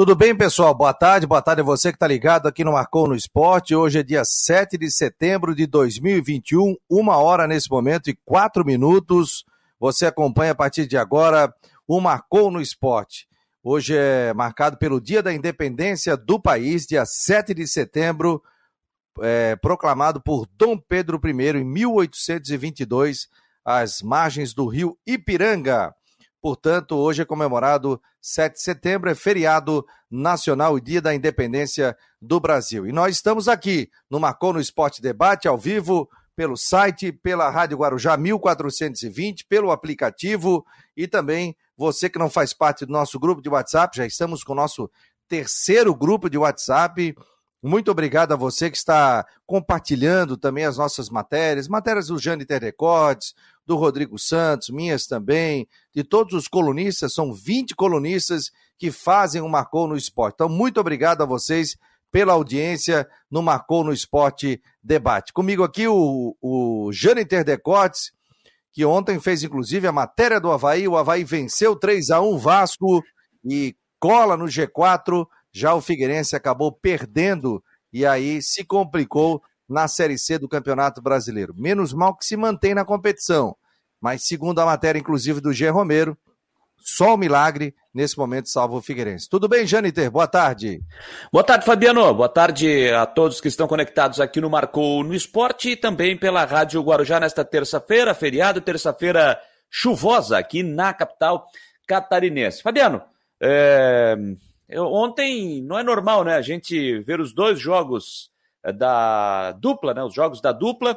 Tudo bem, pessoal? Boa tarde, boa tarde a você que está ligado aqui no Marcou no Esporte. Hoje é dia 7 de setembro de 2021, uma hora nesse momento e quatro minutos. Você acompanha a partir de agora o Marcou no Esporte. Hoje é marcado pelo Dia da Independência do país, dia 7 de setembro, é, proclamado por Dom Pedro I em 1822, às margens do rio Ipiranga. Portanto, hoje é comemorado 7 de setembro, é feriado nacional e dia da independência do Brasil. E nós estamos aqui no Marcou no Esporte Debate, ao vivo, pelo site, pela Rádio Guarujá 1420, pelo aplicativo e também você que não faz parte do nosso grupo de WhatsApp, já estamos com o nosso terceiro grupo de WhatsApp. Muito obrigado a você que está compartilhando também as nossas matérias, matérias do Jane Terdecotes, do Rodrigo Santos, minhas também, de todos os colunistas, são 20 colunistas que fazem o Marcou no Esporte. Então, muito obrigado a vocês pela audiência no Marcou no Esporte Debate. Comigo aqui o, o Jâniter Decotes, que ontem fez inclusive a matéria do Havaí. O Havaí venceu 3 a 1 Vasco e cola no G4. Já o Figueirense acabou perdendo e aí se complicou na Série C do Campeonato Brasileiro. Menos mal que se mantém na competição. Mas, segundo a matéria, inclusive, do G. Romero, só o milagre nesse momento salva o Figueirense. Tudo bem, Janiter? Boa tarde. Boa tarde, Fabiano. Boa tarde a todos que estão conectados aqui no Marcou no Esporte e também pela Rádio Guarujá nesta terça-feira, feriado, terça-feira chuvosa aqui na capital catarinense. Fabiano, é... Eu, ontem não é normal, né? A gente ver os dois jogos é, da dupla, né? Os jogos da dupla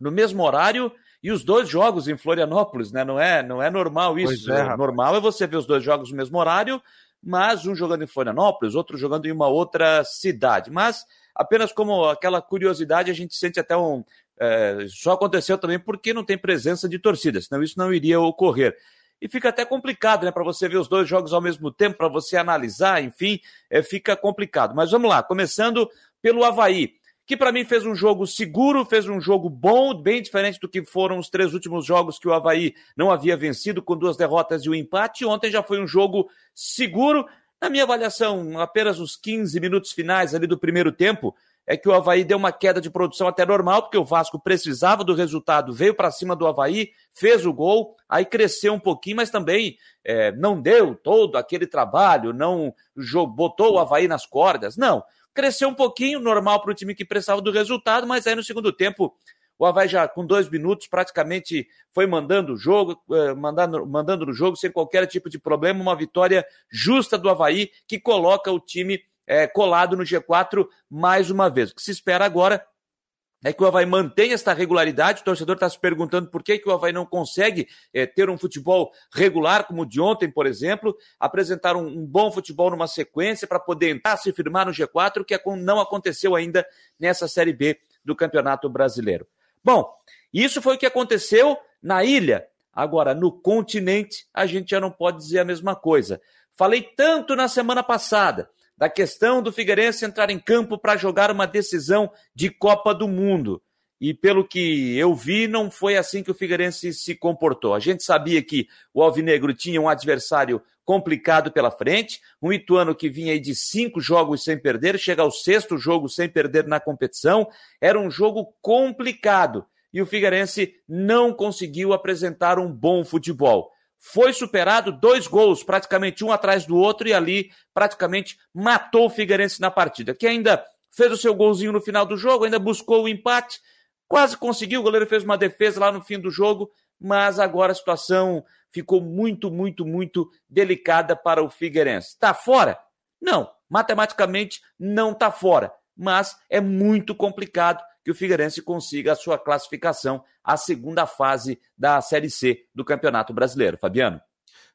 no mesmo horário e os dois jogos em Florianópolis, né? Não é, não é normal isso. É, normal é você ver os dois jogos no mesmo horário, mas um jogando em Florianópolis, outro jogando em uma outra cidade. Mas apenas como aquela curiosidade, a gente sente até um. É, só aconteceu também porque não tem presença de torcida, senão isso não iria ocorrer e fica até complicado, né? Para você ver os dois jogos ao mesmo tempo, para você analisar, enfim, é, fica complicado. Mas vamos lá, começando pelo Havaí, que para mim fez um jogo seguro, fez um jogo bom, bem diferente do que foram os três últimos jogos que o Havaí não havia vencido, com duas derrotas e um empate. Ontem já foi um jogo seguro. Na minha avaliação, apenas os 15 minutos finais ali do primeiro tempo, é que o Havaí deu uma queda de produção até normal, porque o Vasco precisava do resultado, veio para cima do Havaí, fez o gol, aí cresceu um pouquinho, mas também é, não deu todo aquele trabalho, não botou o Havaí nas cordas, não cresceu um pouquinho, normal para o time que precisava do resultado, mas aí no segundo tempo o Havaí já com dois minutos praticamente foi mandando o jogo, eh, mandando, mandando no jogo sem qualquer tipo de problema, uma vitória justa do Havaí que coloca o time é, colado no G4 mais uma vez. O que se espera agora é que o Havaí mantenha esta regularidade. O torcedor está se perguntando por que, que o Havaí não consegue é, ter um futebol regular, como o de ontem, por exemplo, apresentar um, um bom futebol numa sequência para poder entrar, se firmar no G4, que é não aconteceu ainda nessa Série B do Campeonato Brasileiro. Bom, isso foi o que aconteceu na ilha. Agora, no continente, a gente já não pode dizer a mesma coisa. Falei tanto na semana passada da questão do Figueirense entrar em campo para jogar uma decisão de Copa do Mundo. E pelo que eu vi, não foi assim que o Figueirense se comportou. A gente sabia que o Alvinegro tinha um adversário complicado pela frente, um Ituano que vinha aí de cinco jogos sem perder, chega ao sexto jogo sem perder na competição. Era um jogo complicado e o Figueirense não conseguiu apresentar um bom futebol foi superado, dois gols, praticamente um atrás do outro, e ali praticamente matou o Figueirense na partida, que ainda fez o seu golzinho no final do jogo, ainda buscou o empate, quase conseguiu, o goleiro fez uma defesa lá no fim do jogo, mas agora a situação ficou muito, muito, muito delicada para o Figueirense. Está fora? Não, matematicamente não está fora, mas é muito complicado que o Figueirense consiga a sua classificação à segunda fase da Série C do Campeonato Brasileiro. Fabiano.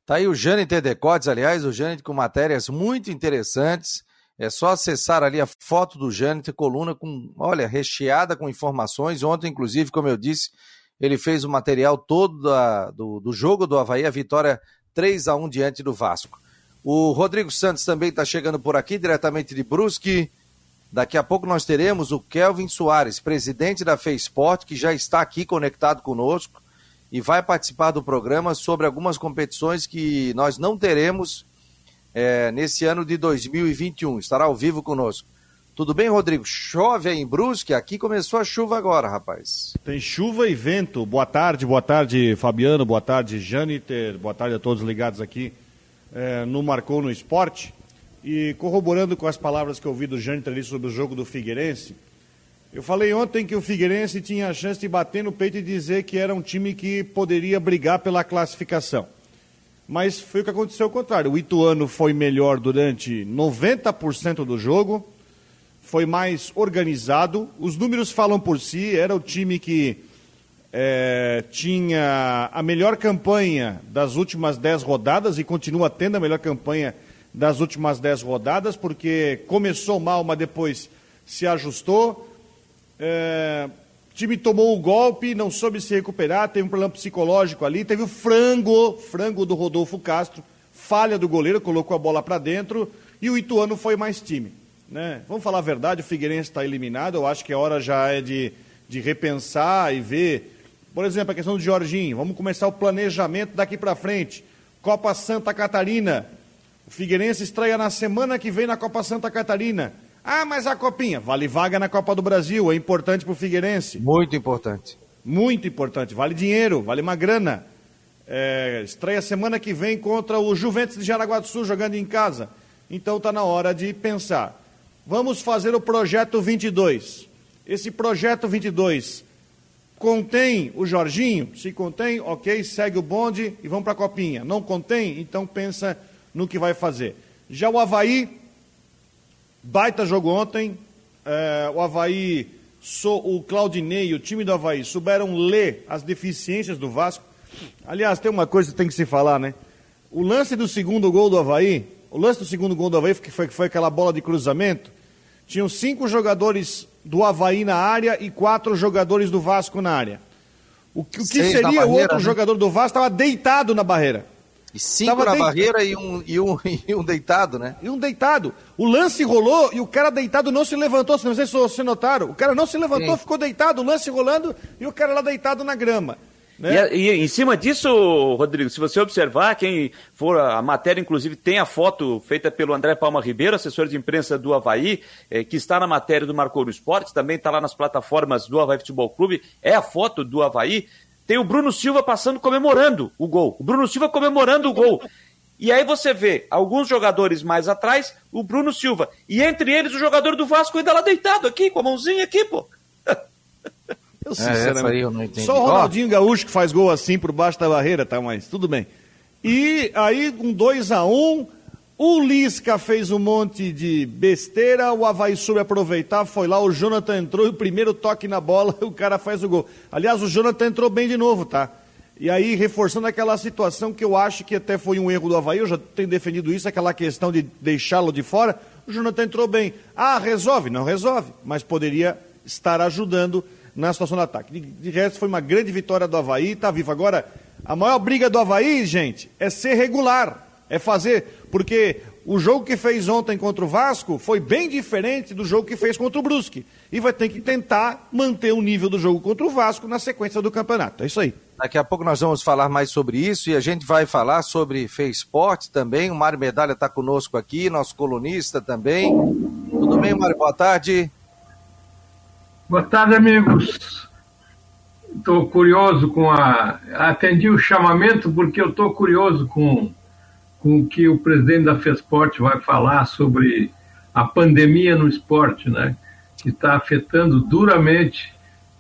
Tá aí o Jâniter Decotes, aliás, o Jâniter com matérias muito interessantes. É só acessar ali a foto do Jâniter, coluna com, olha, recheada com informações. Ontem, inclusive, como eu disse, ele fez o material todo da, do, do jogo do Havaí, a vitória 3 a 1 diante do Vasco. O Rodrigo Santos também está chegando por aqui, diretamente de Brusque. Daqui a pouco nós teremos o Kelvin Soares, presidente da FEISPORT, que já está aqui conectado conosco e vai participar do programa sobre algumas competições que nós não teremos é, nesse ano de 2021. Estará ao vivo conosco. Tudo bem, Rodrigo? Chove aí em Brusque? Aqui começou a chuva agora, rapaz. Tem chuva e vento. Boa tarde, boa tarde, Fabiano, boa tarde, Janiter, boa tarde a todos ligados aqui é, no Marcou no Esporte. E corroborando com as palavras que eu ouvi do Janiter ali sobre o jogo do Figueirense, eu falei ontem que o Figueirense tinha a chance de bater no peito e dizer que era um time que poderia brigar pela classificação. Mas foi o que aconteceu ao contrário. O Ituano foi melhor durante 90% do jogo, foi mais organizado. Os números falam por si. Era o time que é, tinha a melhor campanha das últimas 10 rodadas e continua tendo a melhor campanha das últimas 10 rodadas, porque começou mal, mas depois se ajustou é, o time tomou o golpe, não soube se recuperar, teve um problema psicológico ali, teve o frango, frango do Rodolfo Castro, falha do goleiro, colocou a bola para dentro e o Ituano foi mais time. Né? Vamos falar a verdade, o Figueirense está eliminado, eu acho que a hora já é de, de repensar e ver. Por exemplo, a questão do Jorginho, vamos começar o planejamento daqui para frente. Copa Santa Catarina, Figueirense estreia na semana que vem na Copa Santa Catarina. Ah, mas a copinha, vale vaga na Copa do Brasil, é importante para o Figueirense. Muito importante. Muito importante, vale dinheiro, vale uma grana. É, estreia semana que vem contra o Juventus de Jaraguá do Sul, jogando em casa. Então está na hora de pensar. Vamos fazer o projeto 22. Esse projeto 22 contém o Jorginho? Se contém, ok, segue o bonde e vamos para a copinha. Não contém? Então pensa no que vai fazer. Já o Havaí Baita jogo ontem. É, o Havaí, so, o Claudinei, o time do Havaí, souberam ler as deficiências do Vasco. Aliás, tem uma coisa que tem que se falar, né? O lance do segundo gol do Havaí, o lance do segundo gol do Havaí, que foi, que foi aquela bola de cruzamento, tinham cinco jogadores do Havaí na área e quatro jogadores do Vasco na área. O que, o que seria o outro né? jogador do Vasco estava deitado na barreira. E cinco Tava na barreira e um, e, um, e um deitado, né? E um deitado. O lance rolou e o cara deitado não se levantou. Não sei se vocês notaram. O cara não se levantou, Sim. ficou deitado, o lance rolando e o cara lá deitado na grama. Né? E, e, em cima disso, Rodrigo, se você observar, quem for a matéria, inclusive, tem a foto feita pelo André Palma Ribeiro, assessor de imprensa do Havaí, eh, que está na matéria do Marcou no Esportes, também está lá nas plataformas do Havaí Futebol Clube, é a foto do Havaí tem o Bruno Silva passando comemorando o gol. O Bruno Silva comemorando o gol. E aí você vê alguns jogadores mais atrás, o Bruno Silva. E entre eles o jogador do Vasco ainda lá deitado aqui, com a mãozinha aqui, pô. Eu, sinceramente, é, eu não entendi. Só o Ronaldinho Gaúcho que faz gol assim por baixo da barreira, tá? Mas tudo bem. E aí, um 2 a 1 um, o Lisca fez um monte de besteira, o Havaí soube aproveitar, foi lá, o Jonathan entrou, e o primeiro toque na bola, o cara faz o gol. Aliás, o Jonathan entrou bem de novo, tá? E aí, reforçando aquela situação que eu acho que até foi um erro do Havaí, eu já tenho defendido isso, aquela questão de deixá-lo de fora, o Jonathan entrou bem. Ah, resolve? Não resolve, mas poderia estar ajudando na situação do ataque. De, de resto, foi uma grande vitória do Havaí, tá vivo. Agora, a maior briga do Havaí, gente, é ser regular, é fazer porque o jogo que fez ontem contra o Vasco foi bem diferente do jogo que fez contra o Brusque. E vai ter que tentar manter o nível do jogo contra o Vasco na sequência do campeonato. É isso aí. Daqui a pouco nós vamos falar mais sobre isso e a gente vai falar sobre Feisport também. O Mário Medalha está conosco aqui, nosso colunista também. Tudo bem, Mário? Boa tarde. Boa tarde, amigos. Estou curioso com a. Atendi o chamamento porque eu estou curioso com com o que o presidente da FESPORT vai falar sobre a pandemia no esporte, né? que está afetando duramente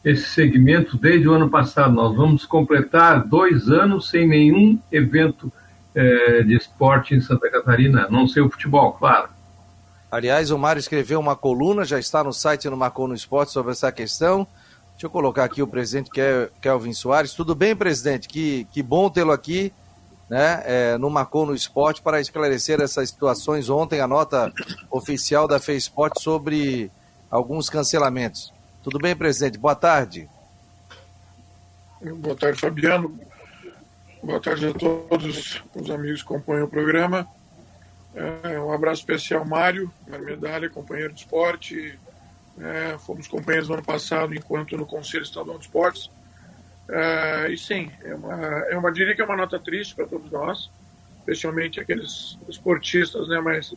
esse segmento desde o ano passado. Nós vamos completar dois anos sem nenhum evento é, de esporte em Santa Catarina, não sei o futebol, claro. Aliás, o Mário escreveu uma coluna, já está no site no Marcou no Esporte sobre essa questão. Deixa eu colocar aqui o presidente Kelvin Soares. Tudo bem, presidente? Que, que bom tê-lo aqui né, é, no Marcou no Esporte para esclarecer essas situações. Ontem, a nota oficial da FESPORT sobre alguns cancelamentos. Tudo bem, presidente? Boa tarde. Boa tarde, Fabiano. Boa tarde a todos os amigos que acompanham o programa. É, um abraço especial, Mário, Mário Medalha, companheiro de esporte. É, fomos companheiros no ano passado, enquanto no Conselho Estadual de Esportes. Uh, e sim, é uma, é uma, diria que é uma nota triste para todos nós, especialmente aqueles esportistas né, mais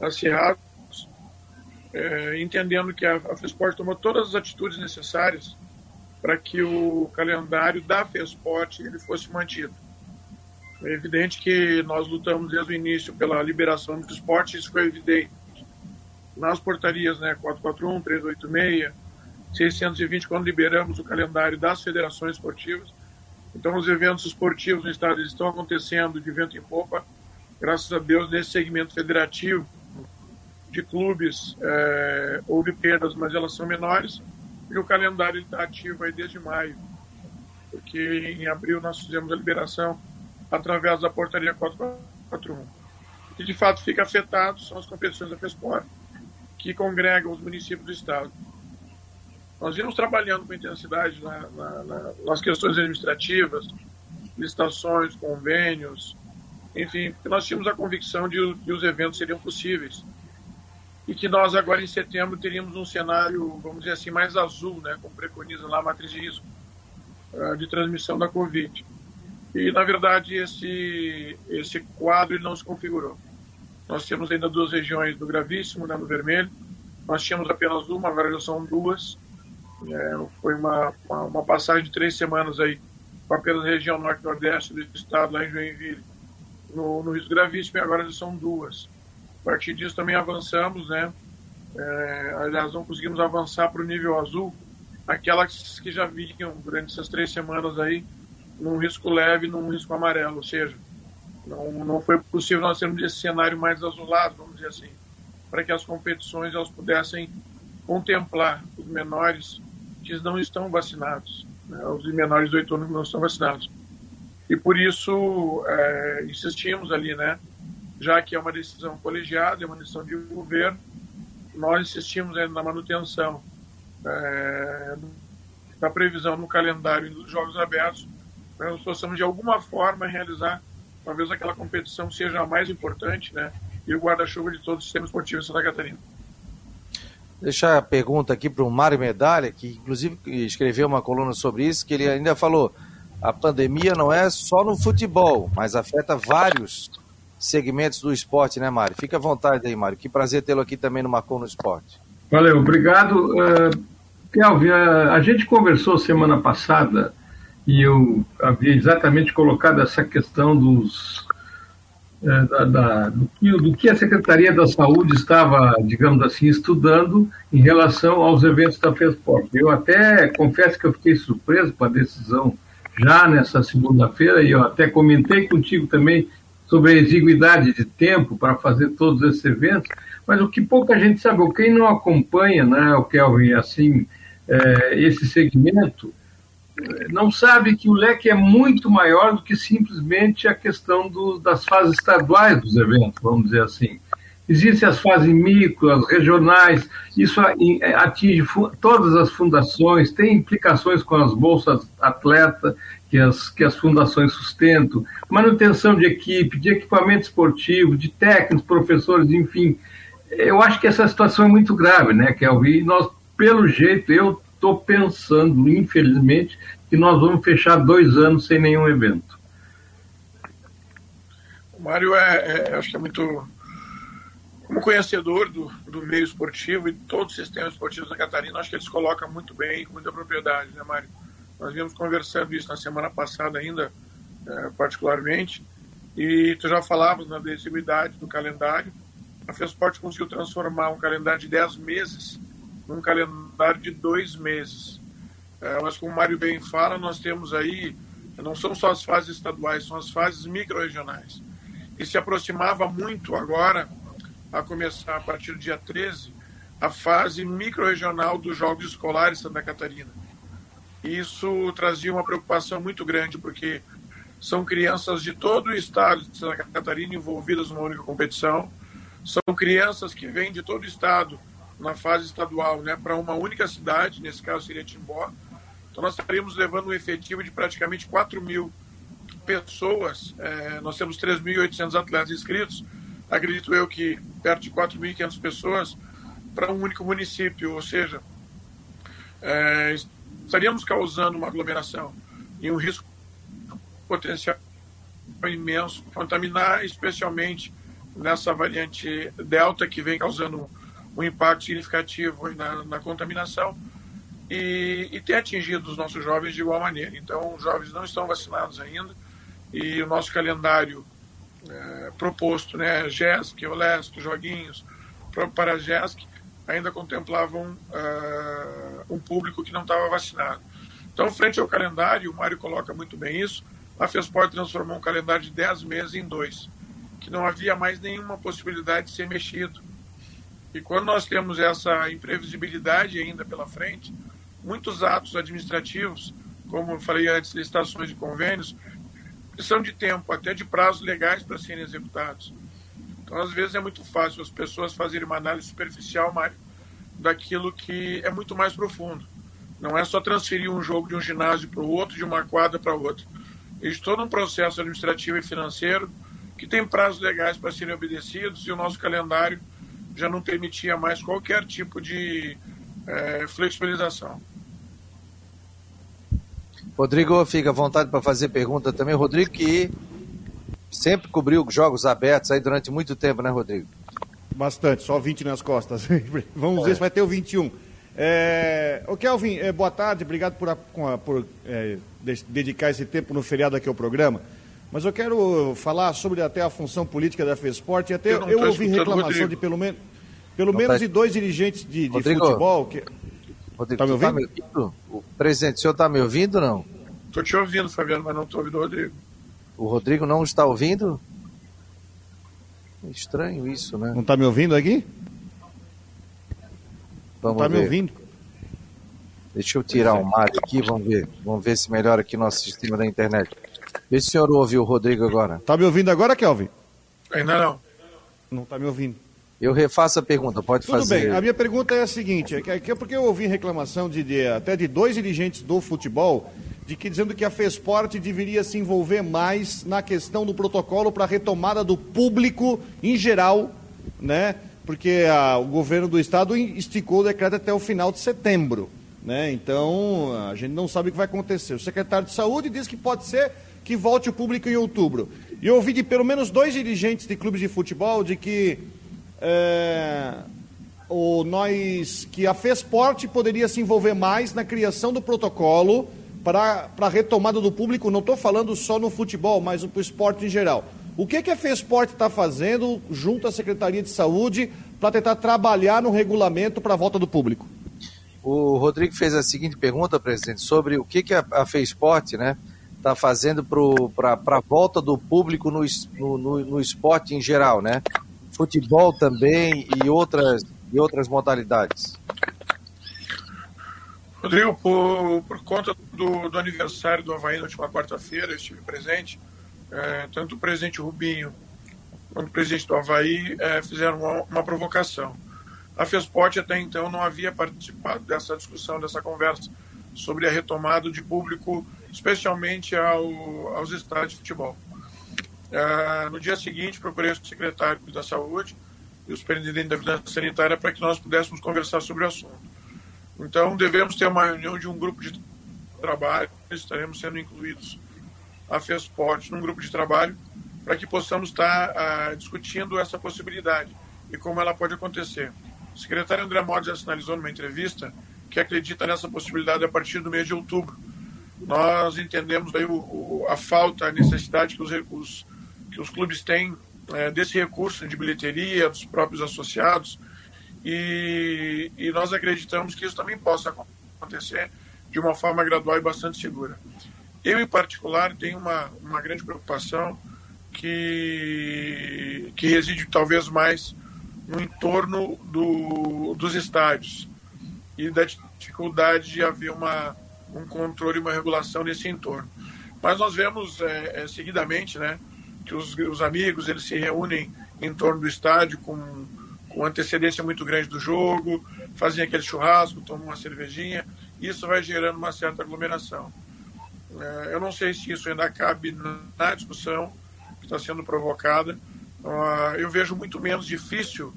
acirrados, é, entendendo que a, a FESPORT tomou todas as atitudes necessárias para que o calendário da FESPORT ele fosse mantido. É evidente que nós lutamos desde o início pela liberação do esporte, isso foi evidente nas portarias né, 441, 386, 620, quando liberamos o calendário das federações esportivas. Então, os eventos esportivos no estado estão acontecendo de vento em popa, graças a Deus, nesse segmento federativo de clubes, é, houve perdas, mas elas são menores, e o calendário está ativo aí desde maio, porque em abril nós fizemos a liberação através da portaria 441. O que de fato fica afetado são as competições da FESPOR, que congregam os municípios do estado. Nós vimos trabalhando com intensidade na, na, na, nas questões administrativas, licitações, convênios, enfim, porque nós tínhamos a convicção de, que os eventos seriam possíveis e que nós agora em setembro teríamos um cenário, vamos dizer assim, mais azul, né, como preconiza lá a matriz de risco uh, de transmissão da Covid. E, na verdade, esse, esse quadro não se configurou. Nós temos ainda duas regiões no gravíssimo, né, no vermelho. Nós tínhamos apenas uma, agora já são duas. É, foi uma, uma, uma, passagem de três semanas aí apenas região norte-nordeste do estado, lá em Joinville, no, no risco gravíssimo, e agora já são duas. A partir disso também avançamos, né? É, aliás, não conseguimos avançar para o nível azul, aquelas que já vinham durante essas três semanas aí, num risco leve, num risco amarelo, ou seja, não, não foi possível nós termos esse cenário mais azulado, vamos dizer assim, para que as competições elas pudessem contemplar os menores que não estão vacinados, né, os menores de 8 anos não estão vacinados. E por isso é, insistimos ali, né, já que é uma decisão colegiada, é uma decisão de governo, nós insistimos na manutenção é, da previsão no calendário dos Jogos Abertos, para que nós possamos de alguma forma realizar, talvez aquela competição seja a mais importante, né, e o guarda-chuva de todo o sistema esportivo em Santa Catarina deixar a pergunta aqui para o Mário Medalha, que inclusive escreveu uma coluna sobre isso, que ele ainda falou: a pandemia não é só no futebol, mas afeta vários segmentos do esporte, né, Mário? Fica à vontade aí, Mário. Que prazer tê-lo aqui também no Marcou no Esporte. Valeu, obrigado. Uh, Kelvin, a, a gente conversou semana passada e eu havia exatamente colocado essa questão dos da, da, do, que, do, que, a Secretaria da Saúde estava, digamos assim, estudando em relação aos eventos da FESPORT. Eu até confesso que eu fiquei surpreso com a decisão já nessa segunda-feira, e eu até comentei contigo também sobre a exiguidade de tempo para fazer todos esses eventos, mas o que pouca gente sabe, quem não acompanha, né, o Kelvin, assim, é, esse segmento, não sabe que o leque é muito maior do que simplesmente a questão do, das fases estaduais dos eventos, vamos dizer assim. Existem as fases micro, as regionais, isso é, atinge todas as fundações, tem implicações com as bolsas atleta que as, que as fundações sustentam, manutenção de equipe, de equipamento esportivo, de técnicos, professores, enfim. Eu acho que essa situação é muito grave, né, Kelvin? E nós, pelo jeito, eu estou pensando, infelizmente, que nós vamos fechar dois anos sem nenhum evento. O Mário é, é acho que é muito como conhecedor do, do meio esportivo e todo o sistema esportivo da Catarina, acho que ele se coloca muito bem, com muita propriedade, né, Mário? Nós vimos conversando isso na semana passada ainda, é, particularmente, e tu já falavas na desigualdade do calendário. A FESPORT conseguiu transformar um calendário de 10 meses num calendário de dois meses. É, mas como o Mário bem fala, nós temos aí, não são só as fases estaduais, são as fases micro-regionais. E se aproximava muito agora, a começar a partir do dia 13, a fase micro-regional dos Jogos Escolares Santa Catarina. Isso trazia uma preocupação muito grande, porque são crianças de todo o estado de Santa Catarina envolvidas numa única competição, são crianças que vêm de todo o estado na fase estadual né, para uma única cidade, nesse caso seria Timbó. Então nós estaríamos levando um efetivo de praticamente 4 mil pessoas. É, nós temos 3.800 atletas inscritos. Acredito eu que perto de 4.500 pessoas para um único município, ou seja, é, estaríamos causando uma aglomeração e um risco potencial imenso, contaminar especialmente nessa variante Delta, que vem causando um impacto significativo na, na contaminação e, e tem atingido os nossos jovens de igual maneira. Então, os jovens não estão vacinados ainda e o nosso calendário é, proposto, né, GESC, OLESC, joguinhos, para a GESC, ainda contemplavam uh, um público que não estava vacinado. Então, frente ao calendário, o Mário coloca muito bem isso, a FESPOR transformou um calendário de 10 meses em dois, que não havia mais nenhuma possibilidade de ser mexido. E quando nós temos essa imprevisibilidade ainda pela frente, muitos atos administrativos, como eu falei antes, licitações de convênios, precisam de tempo, até de prazos legais para serem executados. Então, às vezes, é muito fácil as pessoas fazerem uma análise superficial, Mário, daquilo que é muito mais profundo. Não é só transferir um jogo de um ginásio para o outro, de uma quadra para outra. Existe todo um processo administrativo e financeiro que tem prazos legais para serem obedecidos e o nosso calendário já não permitia mais qualquer tipo de é, flexibilização. Rodrigo, fica à vontade para fazer pergunta também. Rodrigo, que sempre cobriu jogos abertos aí durante muito tempo, né, Rodrigo? Bastante, só 20 nas costas. Vamos é. ver se vai ter o 21. É, o Kelvin, é, boa tarde, obrigado por, por é, dedicar esse tempo no feriado aqui ao programa. Mas eu quero falar sobre até a função política da FESPORT e até eu, eu ouvi reclamação de pelo menos pelo menos tá... de dois dirigentes de, de futebol. Que... Rodrigo, tá me ouvindo? Tá me ouvindo? O presidente, o senhor está me ouvindo ou não? Estou te ouvindo, Fabiano, mas não estou ouvindo o Rodrigo. O Rodrigo não está ouvindo? Estranho isso, né? Não está me ouvindo aqui? Vamos não está me ouvindo? Deixa eu tirar o Mário aqui, vamos ver. Vamos ver se melhora aqui nosso sistema da internet. Vê se o senhor ouve o Rodrigo agora. Está me ouvindo agora, Kelvin? Ainda não. Não está me ouvindo. Eu refaço a pergunta, pode Tudo fazer. Tudo bem, a minha pergunta é a seguinte, é, que é porque eu ouvi reclamação de, de, até de dois dirigentes do futebol, de que dizendo que a FESPORT deveria se envolver mais na questão do protocolo para a retomada do público em geral, né? Porque a, o governo do estado esticou o decreto até o final de setembro. Né? Então, a gente não sabe o que vai acontecer. O secretário de Saúde diz que pode ser que volte o público em outubro. E eu ouvi de pelo menos dois dirigentes de clubes de futebol de que é, o, nós, que a FESPORT poderia se envolver mais na criação do protocolo para a retomada do público. Não estou falando só no futebol, mas para o esporte em geral. O que, que a FESPORT está fazendo junto à Secretaria de Saúde para tentar trabalhar no regulamento para a volta do público? O Rodrigo fez a seguinte pergunta, presidente, sobre o que, que a, a FESPORT né, está fazendo para a volta do público no, no, no, esporte em geral, né? Futebol também e outras, e outras modalidades. Rodrigo, por, por conta do, do aniversário do Havaí na última quarta-feira, estive presente, é, tanto o presidente Rubinho quanto o presidente do Havaí é, fizeram uma, uma provocação a FESPORT até então não havia participado dessa discussão, dessa conversa sobre a retomada de público, especialmente ao, aos estádios de futebol. Uh, no dia seguinte, procurei o secretário da Saúde e o superintendente da Vigilância Sanitária para que nós pudéssemos conversar sobre o assunto. Então, devemos ter uma reunião de um grupo de trabalho, estaremos sendo incluídos a FESPORT num grupo de trabalho para que possamos estar uh, discutindo essa possibilidade e como ela pode acontecer. O secretário André Modes já sinalizou numa entrevista que acredita nessa possibilidade a partir do mês de outubro. Nós entendemos aí o, o, a falta, a necessidade que os, os que os clubes têm é, desse recurso de bilheteria, dos próprios associados, e, e nós acreditamos que isso também possa acontecer de uma forma gradual e bastante segura. Eu, em particular, tenho uma, uma grande preocupação que, que reside talvez mais no entorno do, dos estádios e da dificuldade de haver uma, um controle uma regulação nesse entorno. Mas nós vemos é, é, seguidamente né, que os, os amigos eles se reúnem em torno do estádio com, com antecedência muito grande do jogo, fazem aquele churrasco, tomam uma cervejinha, e isso vai gerando uma certa aglomeração. É, eu não sei se isso ainda cabe na discussão que está sendo provocada, Uh, eu vejo muito menos difícil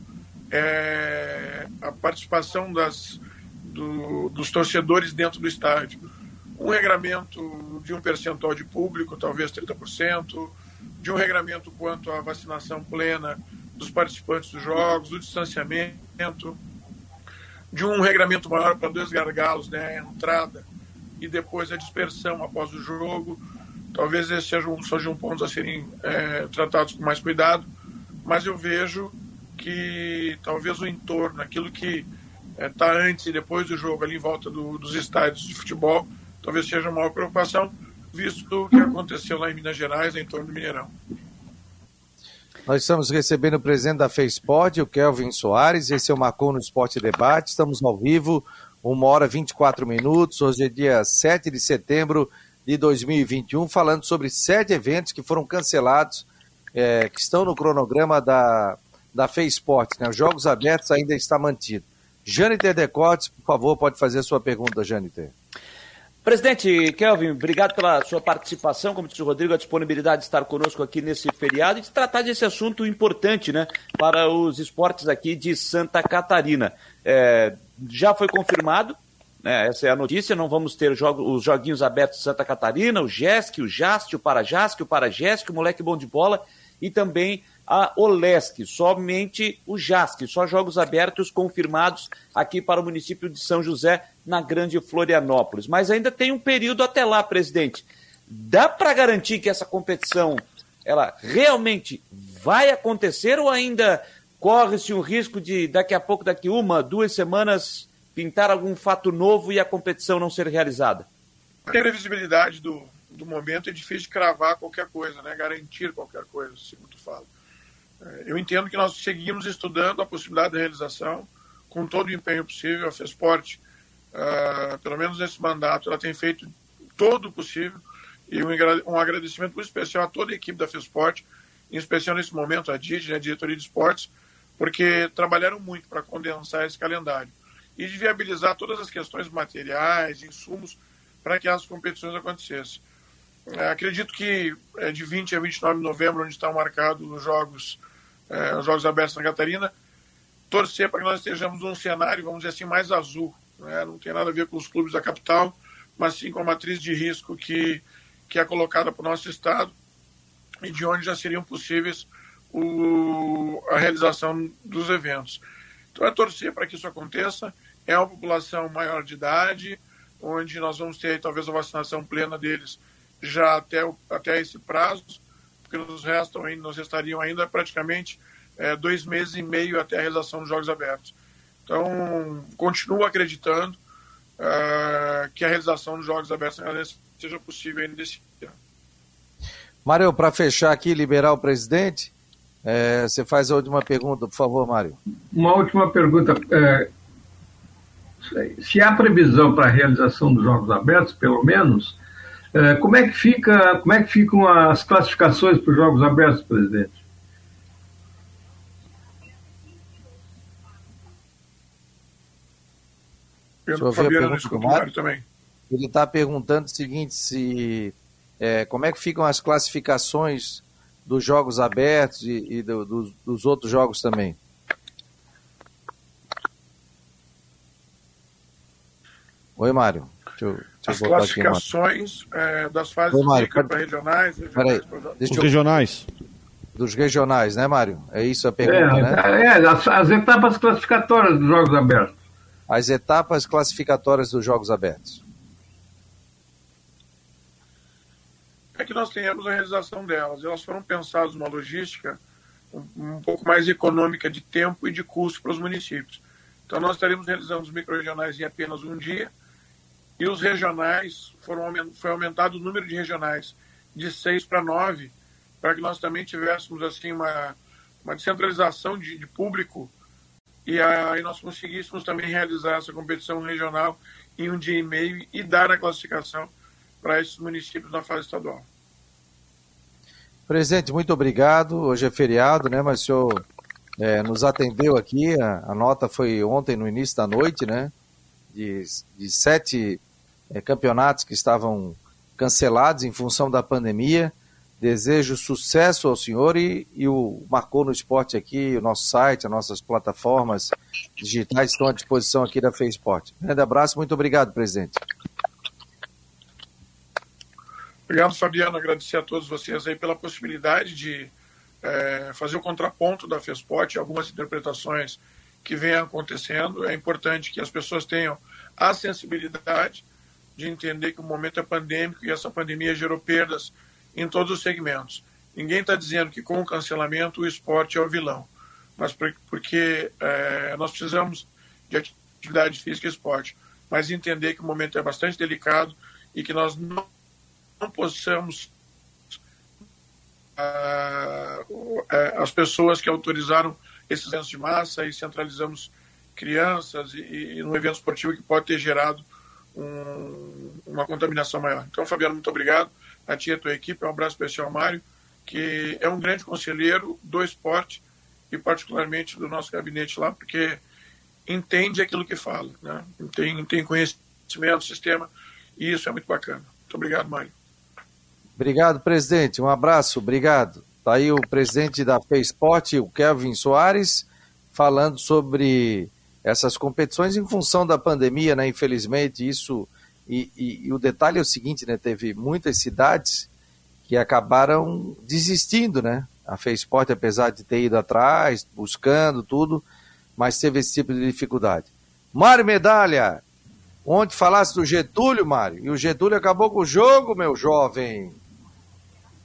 é, a participação das, do, dos torcedores dentro do estádio. Um regramento de um percentual de público, talvez 30%, de um regramento quanto à vacinação plena dos participantes dos jogos, do distanciamento, de um regramento maior para dois gargalos, né, a entrada e depois a dispersão após o jogo. Talvez esses sejam, sejam pontos a serem é, tratados com mais cuidado, mas eu vejo que talvez o entorno, aquilo que está é, antes e depois do jogo, ali em volta do, dos estádios de futebol, talvez seja a maior preocupação, visto o que aconteceu lá em Minas Gerais, em torno do Mineirão. Nós estamos recebendo o presidente da FESPOD, o Kelvin Soares. Esse é o Marcou no Esporte Debate. Estamos ao vivo, uma hora e 24 minutos. Hoje é dia 7 de setembro de 2021, falando sobre sete eventos que foram cancelados, é, que estão no cronograma da, da FESPORT. Né? Os Jogos Abertos ainda está mantido. Jâniter Decotes, por favor, pode fazer a sua pergunta, Jâniter. Presidente Kelvin, obrigado pela sua participação, como disse o Rodrigo, a disponibilidade de estar conosco aqui nesse feriado e de tratar desse assunto importante né, para os esportes aqui de Santa Catarina. É, já foi confirmado, né, essa é a notícia, não vamos ter jogo, os joguinhos abertos de Santa Catarina, o JESC, o JAST, o Parajasc, o Parajesc, o Moleque Bom de Bola e também a Olesc, somente o JASC, só jogos abertos confirmados aqui para o município de São José, na Grande Florianópolis. Mas ainda tem um período até lá, presidente. Dá para garantir que essa competição ela realmente vai acontecer ou ainda corre-se o risco de daqui a pouco, daqui uma, duas semanas, pintar algum fato novo e a competição não ser realizada? A previsibilidade do, do momento é difícil cravar qualquer coisa, né? garantir qualquer coisa, segundo tu fala. É, eu entendo que nós seguimos estudando a possibilidade de realização com todo o empenho possível. A FESPORT, uh, pelo menos nesse mandato, ela tem feito todo o possível e um agradecimento muito especial a toda a equipe da FESPORT, em especial nesse momento a DID, a Diretoria de Esportes, porque trabalharam muito para condensar esse calendário e de viabilizar todas as questões materiais, insumos, para que as competições acontecessem. É, acredito que é, de 20 a 29 de novembro, onde estão marcados os Jogos é, os Jogos Abertos na Catarina, torcer para que nós estejamos num cenário, vamos dizer assim, mais azul. Né? Não tem nada a ver com os clubes da capital, mas sim com a matriz de risco que, que é colocada para o nosso Estado e de onde já seriam possíveis o, a realização dos eventos. Então é torcer para que isso aconteça. É uma população maior de idade, onde nós vamos ter talvez a vacinação plena deles já até, até esse prazo, porque nos restam ainda, nos restariam ainda praticamente é, dois meses e meio até a realização dos Jogos Abertos. Então, continuo acreditando uh, que a realização dos Jogos Abertos seja possível ainda desse ano. Mário, para fechar aqui liberar o presidente, é, você faz a última pergunta, por favor, Mário. Uma última pergunta. É, se há previsão para a realização dos Jogos Abertos, pelo menos, é, como é que fica, como é que ficam as classificações para os Jogos Abertos, presidente? Pedro Fabiano, do também. Ele está perguntando o seguinte, se é, como é que ficam as classificações dos jogos abertos e, e do, dos, dos outros jogos também? Oi, Mário. Deixa eu, deixa As classificações é, das fases Ô, Mário, regionais. regionais Os eu... regionais. Dos regionais, né, Mário? É isso a pergunta, é, né? É, as, as etapas classificatórias dos Jogos Abertos. As etapas classificatórias dos Jogos Abertos. É que nós tenhamos a realização delas. Elas foram pensadas numa logística um, um pouco mais econômica de tempo e de custo para os municípios. Então, nós estaremos realizando os micro-regionais em apenas um dia, e os regionais, foram, foi aumentado o número de regionais de seis para nove, para que nós também tivéssemos assim uma, uma descentralização de, de público e aí nós conseguíssemos também realizar essa competição regional em um dia e meio e dar a classificação para esses municípios na fase estadual. Presidente, muito obrigado. Hoje é feriado, né? Mas o senhor é, nos atendeu aqui. A, a, nota foi ontem no início da noite, né? De, de sete é, campeonatos que estavam cancelados em função da pandemia. Desejo sucesso ao senhor e, e o Marcou no Esporte aqui, o nosso site, as nossas plataformas digitais estão à disposição aqui da Feisport. Grande abraço, muito obrigado, presidente. Obrigado, Fabiano. Agradecer a todos vocês aí pela possibilidade de é, fazer o contraponto da FESPOT, algumas interpretações que vêm acontecendo. É importante que as pessoas tenham a sensibilidade de entender que o momento é pandêmico e essa pandemia gerou perdas em todos os segmentos. Ninguém está dizendo que com o cancelamento o esporte é o vilão, mas porque é, nós precisamos de atividade física e esporte, mas entender que o momento é bastante delicado e que nós não não possamos uh, uh, as pessoas que autorizaram esses eventos de massa e centralizamos crianças e, e no evento esportivo que pode ter gerado um, uma contaminação maior. Então, Fabiano, muito obrigado. A ti e a tua equipe, um abraço especial, Mário, que é um grande conselheiro do esporte e particularmente do nosso gabinete lá, porque entende aquilo que fala, né? tem, tem conhecimento do sistema e isso é muito bacana. Muito obrigado, Mário. Obrigado, presidente. Um abraço, obrigado. Está aí o presidente da FESPOT, o Kelvin Soares, falando sobre essas competições em função da pandemia, né? Infelizmente, isso. E, e, e o detalhe é o seguinte, né? Teve muitas cidades que acabaram desistindo, né? A FESPOT, apesar de ter ido atrás, buscando tudo, mas teve esse tipo de dificuldade. Mário Medalha, ontem falasse do Getúlio, Mário, e o Getúlio acabou com o jogo, meu jovem.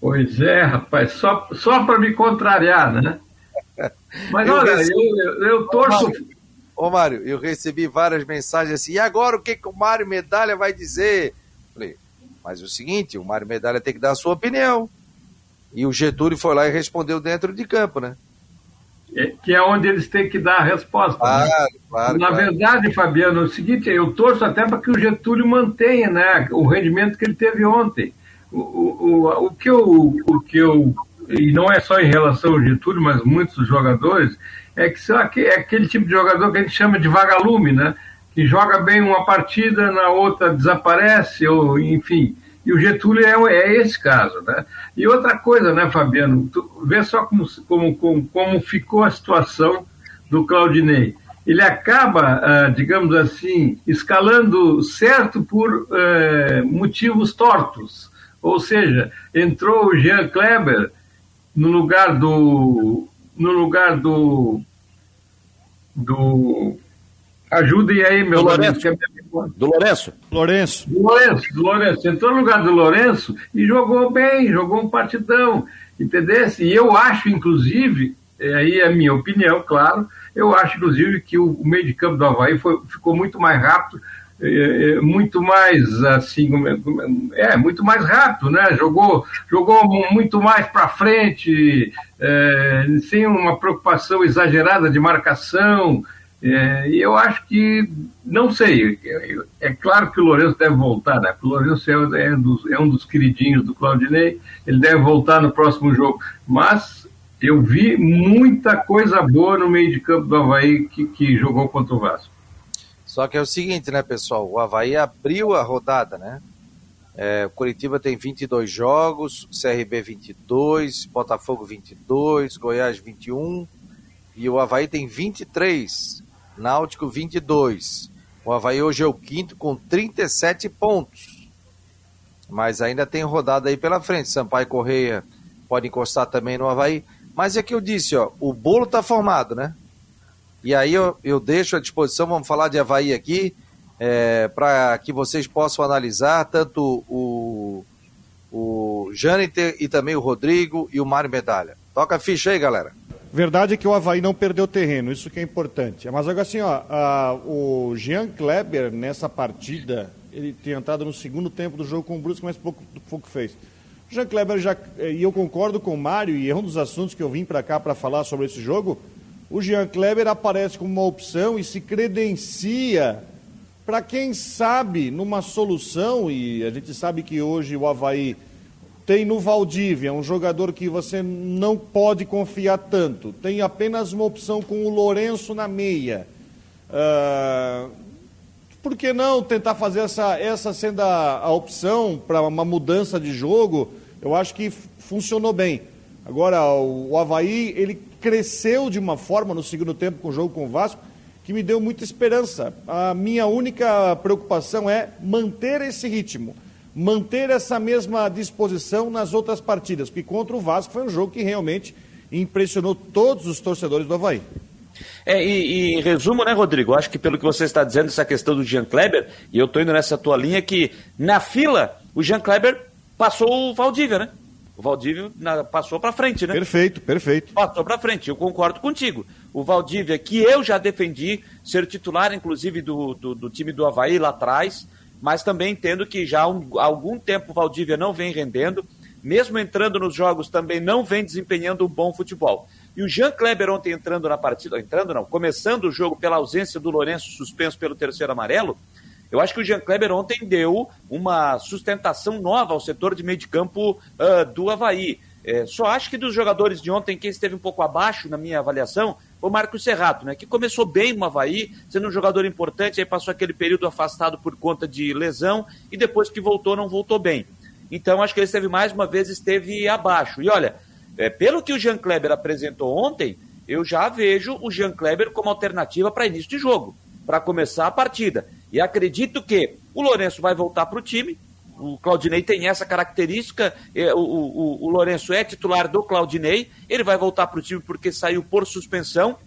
Pois é, rapaz, só, só para me contrariar, né? Mas eu olha, recebi... eu, eu, torço. Ô, Mário, eu recebi várias mensagens assim, e agora o que, que o Mário Medalha vai dizer? Falei, mas é o seguinte, o Mário Medalha tem que dar a sua opinião. E o Getúlio foi lá e respondeu dentro de campo, né? É, que é onde eles têm que dar a resposta. Claro, né? claro, Na claro. verdade, Fabiano, é o seguinte, eu torço até para que o Getúlio mantenha né, o rendimento que ele teve ontem o, o, o, que eu, o que eu, e não é só em relação ao Getúlio, mas muitos jogadores, é que é aquele tipo de jogador que a gente chama de vagalume, né? Que joga bem uma partida, na outra desaparece, ou enfim. E o Getúlio é, é esse caso, né? E outra coisa, né, Fabiano? Tu vê só como, como, como, como ficou a situação do Claudinei. Ele acaba, ah, digamos assim, escalando certo por eh, motivos tortos ou seja, entrou o Jean Kleber no lugar do. no lugar do. do. Ajudem aí, meu do Lourenço. É do Lourenço. Lourenço. Do Lourenço, do Lourenço. Entrou no lugar do Lourenço e jogou bem, jogou um partidão. Entendeu? E eu acho, inclusive, é, aí é a minha opinião, claro, eu acho, inclusive, que o meio de campo do Havaí foi, ficou muito mais rápido é, é, muito mais assim é muito mais rápido né? Jogou jogou muito mais para frente é, sem uma preocupação exagerada de marcação é, e eu acho que não sei é claro que o Lourenço deve voltar né? O Lourenço é, é, um dos, é um dos queridinhos do Claudinei ele deve voltar no próximo jogo. Mas eu vi muita coisa boa no meio de campo do Havaí que, que jogou contra o Vasco só que é o seguinte, né, pessoal? O Havaí abriu a rodada, né? É, o Curitiba tem 22 jogos, CRB 22, Botafogo 22, Goiás 21 e o Havaí tem 23, Náutico 22. O Havaí hoje é o quinto com 37 pontos. Mas ainda tem rodada aí pela frente. Sampaio Correia pode encostar também no Havaí. Mas é que eu disse, ó, o bolo tá formado, né? E aí eu, eu deixo à disposição, vamos falar de Havaí aqui, é, para que vocês possam analisar tanto o, o Jâniter e também o Rodrigo e o Mário Medalha. Toca a ficha aí, galera. Verdade é que o Havaí não perdeu terreno, isso que é importante. Mas agora assim, ó, a, o Jean Kleber nessa partida, ele tem entrado no segundo tempo do jogo com o Brusque, mas pouco, pouco fez. Jean Kleber já, e eu concordo com o Mário, e é um dos assuntos que eu vim para cá para falar sobre esse jogo, o Jean Kleber aparece como uma opção e se credencia para quem sabe numa solução, e a gente sabe que hoje o Havaí tem no Valdívia um jogador que você não pode confiar tanto, tem apenas uma opção com o Lourenço na meia. Uh, por que não tentar fazer essa, essa sendo a, a opção para uma mudança de jogo? Eu acho que funcionou bem. Agora, o, o Havaí, ele cresceu de uma forma no segundo tempo com o jogo com o Vasco que me deu muita esperança. A minha única preocupação é manter esse ritmo. manter essa mesma disposição nas outras partidas, porque contra o Vasco foi um jogo que realmente impressionou todos os torcedores do Havaí. É, e, e, em resumo, né, Rodrigo? Acho que pelo que você está dizendo, essa questão do Jean Kleber, e eu estou indo nessa tua linha, que na fila o Jean Kleber passou o Valdívia, né? O Valdívia passou para frente, né? Perfeito, perfeito. Passou para frente, eu concordo contigo. O Valdívia, que eu já defendi ser titular, inclusive, do, do, do time do Havaí lá atrás, mas também entendo que já há, um, há algum tempo o Valdívia não vem rendendo, mesmo entrando nos jogos também não vem desempenhando um bom futebol. E o Jean Kleber ontem entrando na partida, entrando não, começando o jogo pela ausência do Lourenço suspenso pelo terceiro amarelo, eu acho que o Jean Kleber ontem deu uma sustentação nova ao setor de meio de campo uh, do Havaí. É, só acho que dos jogadores de ontem, quem esteve um pouco abaixo na minha avaliação foi o Marcos Serrato, né? Que começou bem no Havaí, sendo um jogador importante, aí passou aquele período afastado por conta de lesão e depois que voltou, não voltou bem. Então acho que ele esteve mais uma vez, esteve abaixo. E olha, é, pelo que o Jean Kleber apresentou ontem, eu já vejo o Jean Kleber como alternativa para início de jogo, para começar a partida. E acredito que o Lourenço vai voltar para o time. O Claudinei tem essa característica. É, o, o, o Lourenço é titular do Claudinei. Ele vai voltar para o time porque saiu por suspensão.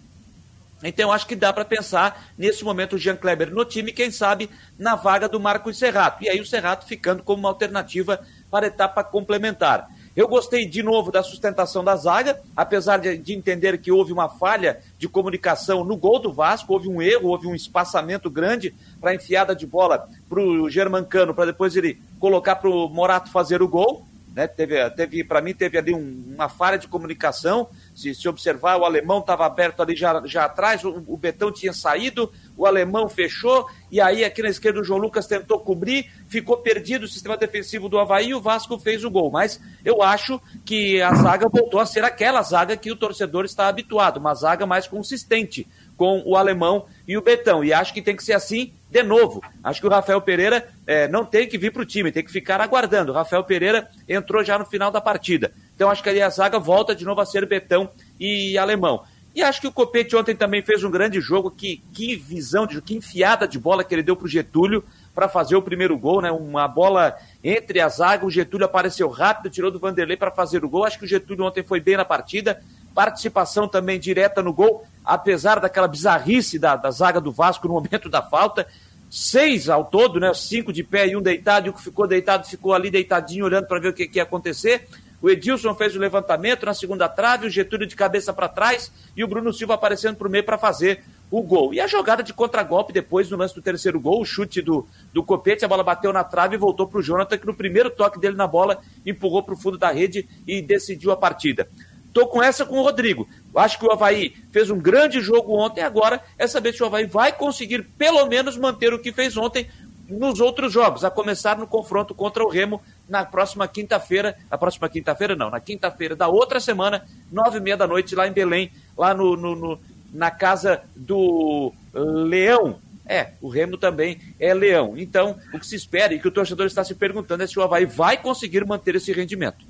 Então, acho que dá para pensar nesse momento o Jean Kleber no time, quem sabe na vaga do Marcos Serrato. E aí o Serrato ficando como uma alternativa para a etapa complementar. Eu gostei de novo da sustentação da zaga, apesar de, de, entender que houve uma falha de comunicação no gol do Vasco, houve um erro, houve um espaçamento grande para a enfiada de bola para o Germancano, para depois ele colocar para o Morato fazer o gol. Né? Teve, teve para mim, teve ali um, uma falha de comunicação. Se, se observar, o alemão estava aberto ali já, já atrás, o, o Betão tinha saído, o alemão fechou, e aí aqui na esquerda o João Lucas tentou cobrir, ficou perdido o sistema defensivo do Havaí e o Vasco fez o gol. Mas eu acho que a zaga voltou a ser aquela zaga que o torcedor está habituado, uma zaga mais consistente com o alemão e o Betão. E acho que tem que ser assim de novo. Acho que o Rafael Pereira é, não tem que vir para o time, tem que ficar aguardando. O Rafael Pereira entrou já no final da partida. Então acho que ali a zaga volta de novo a ser Betão e alemão. E acho que o Copete ontem também fez um grande jogo. Que, que visão, de, que enfiada de bola que ele deu para o Getúlio para fazer o primeiro gol, né? Uma bola entre a zaga, o Getúlio apareceu rápido, tirou do Vanderlei para fazer o gol. Acho que o Getúlio ontem foi bem na partida. Participação também direta no gol, apesar daquela bizarrice da, da zaga do Vasco no momento da falta. Seis ao todo, né? Cinco de pé e um deitado, e o que ficou deitado ficou ali deitadinho olhando para ver o que, que ia acontecer. O Edilson fez o levantamento na segunda trave, o Getúlio de cabeça para trás e o Bruno Silva aparecendo para o meio para fazer o gol. E a jogada de contragolpe depois no lance do terceiro gol, o chute do, do Copete, a bola bateu na trave e voltou para o Jonathan, que no primeiro toque dele na bola empurrou para o fundo da rede e decidiu a partida. Tô com essa com o Rodrigo. Acho que o Havaí fez um grande jogo ontem, agora é saber se o Havaí vai conseguir pelo menos manter o que fez ontem nos outros jogos, a começar no confronto contra o Remo na próxima quinta-feira, a próxima quinta-feira não, na quinta-feira da outra semana, nove e meia da noite, lá em Belém, lá no, no, no, na casa do Leão. É, o Remo também é Leão. Então, o que se espera e que o torcedor está se perguntando é se o Havaí vai conseguir manter esse rendimento.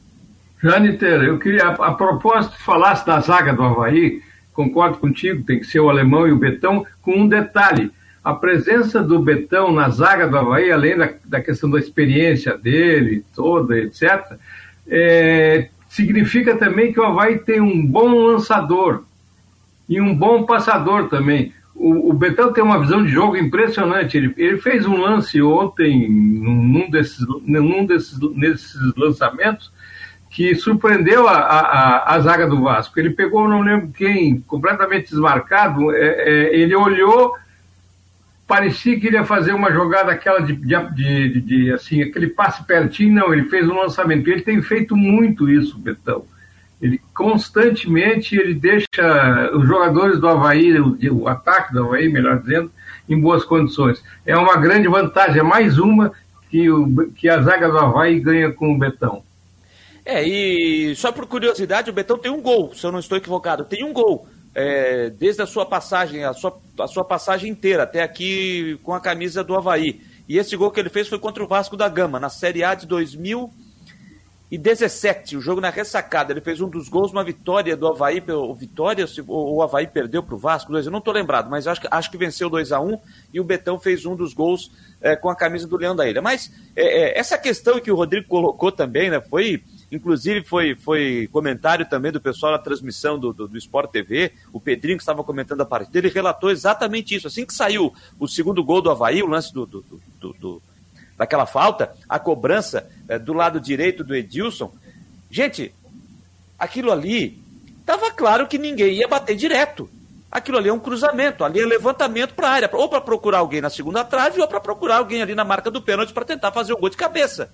Janiter, eu queria, a, a propósito, falasse da zaga do Havaí, concordo contigo, tem que ser o alemão e o Betão, com um detalhe a presença do Betão na zaga do Havaí, além da, da questão da experiência dele, toda, etc., é, significa também que o Havaí tem um bom lançador e um bom passador também. O, o Betão tem uma visão de jogo impressionante. Ele, ele fez um lance ontem, num desses, num desses, nesses lançamentos, que surpreendeu a, a, a, zaga do Vasco. Ele pegou, não lembro quem, completamente desmarcado, é, é, ele olhou parecia que ele ia fazer uma jogada aquela de, de, de, de, assim, aquele passe pertinho, não, ele fez um lançamento. Ele tem feito muito isso, Betão. Ele constantemente ele deixa os jogadores do Havaí, o, o ataque do Havaí, melhor dizendo, em boas condições. É uma grande vantagem, é mais uma que, o, que a zaga do Havaí ganha com o Betão. É, e só por curiosidade, o Betão tem um gol, se eu não estou equivocado, tem um gol é, desde a sua passagem, a sua, a sua passagem inteira, até aqui com a camisa do Havaí. E esse gol que ele fez foi contra o Vasco da Gama, na Série A de 2000 e 17, o jogo na ressacada. Ele fez um dos gols, uma vitória do Havaí, o Vitória, ou o Havaí perdeu para o Vasco, dois, eu não estou lembrado, mas acho que, acho que venceu 2 a 1 um, e o Betão fez um dos gols é, com a camisa do Leão da Ilha. Mas é, é, essa questão que o Rodrigo colocou também, né, foi, inclusive foi, foi comentário também do pessoal na transmissão do, do, do Sport TV, o Pedrinho que estava comentando a partida, ele relatou exatamente isso. Assim que saiu o segundo gol do Havaí, o lance do, do, do daquela falta, a cobrança é, do lado direito do Edilson. Gente, aquilo ali estava claro que ninguém ia bater direto. Aquilo ali é um cruzamento, ali é levantamento para a área, ou para procurar alguém na segunda trave, ou para procurar alguém ali na marca do pênalti para tentar fazer o gol de cabeça.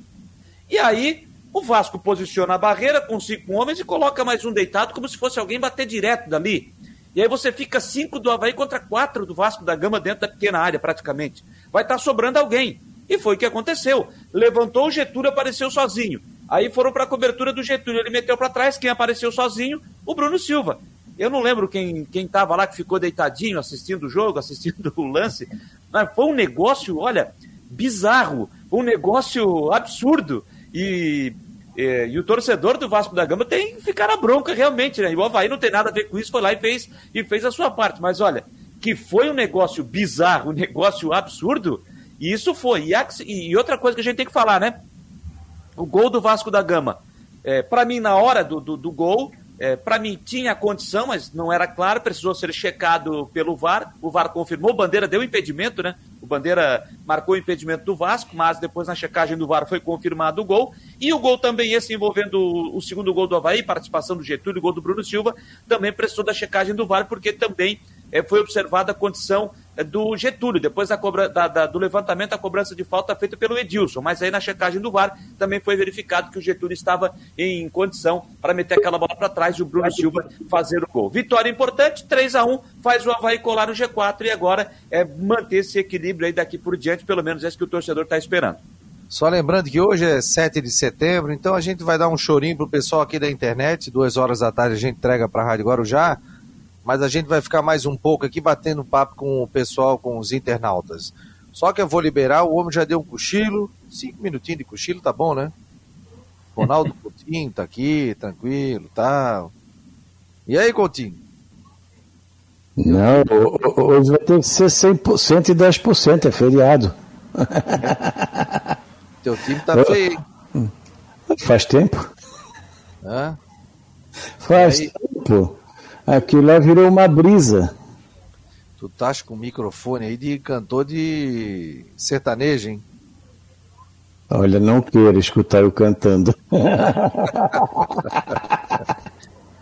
E aí, o Vasco posiciona a barreira com cinco homens e coloca mais um deitado, como se fosse alguém bater direto dali. E aí você fica cinco do Havaí contra quatro do Vasco da Gama dentro da pequena área, praticamente. Vai estar tá sobrando alguém. E foi o que aconteceu. Levantou o Getúlio, apareceu sozinho. Aí foram para a cobertura do Getúlio, ele meteu para trás, quem apareceu sozinho? O Bruno Silva. Eu não lembro quem quem estava lá que ficou deitadinho assistindo o jogo, assistindo o lance. Mas foi um negócio, olha, bizarro, um negócio absurdo. E, e, e, o torcedor do Vasco da Gama tem que ficar na bronca realmente, né? E o Havaí não tem nada a ver com isso, foi lá e fez, e fez a sua parte. Mas olha, que foi um negócio bizarro, um negócio absurdo, e isso foi. E, outra coisa que a gente tem que falar, né? O gol do Vasco da Gama. É, para mim, na hora do, do, do gol, é, para mim tinha condição, mas não era claro, precisou ser checado pelo VAR. O VAR confirmou, o Bandeira deu impedimento, né? O Bandeira marcou o impedimento do Vasco, mas depois na checagem do VAR foi confirmado o gol. E o gol também, esse envolvendo o, segundo gol do Havaí, participação do Getúlio, o gol do Bruno Silva, também precisou da checagem do VAR, porque também é, foi observada a condição do Getúlio, depois da cobra, da, da, do levantamento, a cobrança de falta feita pelo Edilson, mas aí na checagem do VAR também foi verificado que o Getúlio estava em condição para meter aquela bola para trás e o Bruno Silva fazer o gol. Vitória importante, 3 a 1 faz o Havaí colar no G4 e agora é manter esse equilíbrio aí daqui por diante, pelo menos é isso que o torcedor está esperando. Só lembrando que hoje é 7 de setembro, então a gente vai dar um chorinho pro pessoal aqui da internet, duas horas da tarde a gente entrega para a Rádio Guarujá, mas a gente vai ficar mais um pouco aqui batendo papo com o pessoal, com os internautas. Só que eu vou liberar, o homem já deu um cochilo, cinco minutinhos de cochilo, tá bom, né? Ronaldo Coutinho tá aqui, tranquilo, tal. Tá. E aí, Coutinho? Não, hoje vai ter que ser 100% e 10%, é feriado. Teu time tá feio. Faz tempo. Hã? Faz tempo. Aquilo lá virou uma brisa. Tu estás com o microfone aí de cantor de sertanejo, hein? Olha, não queira escutar eu cantando.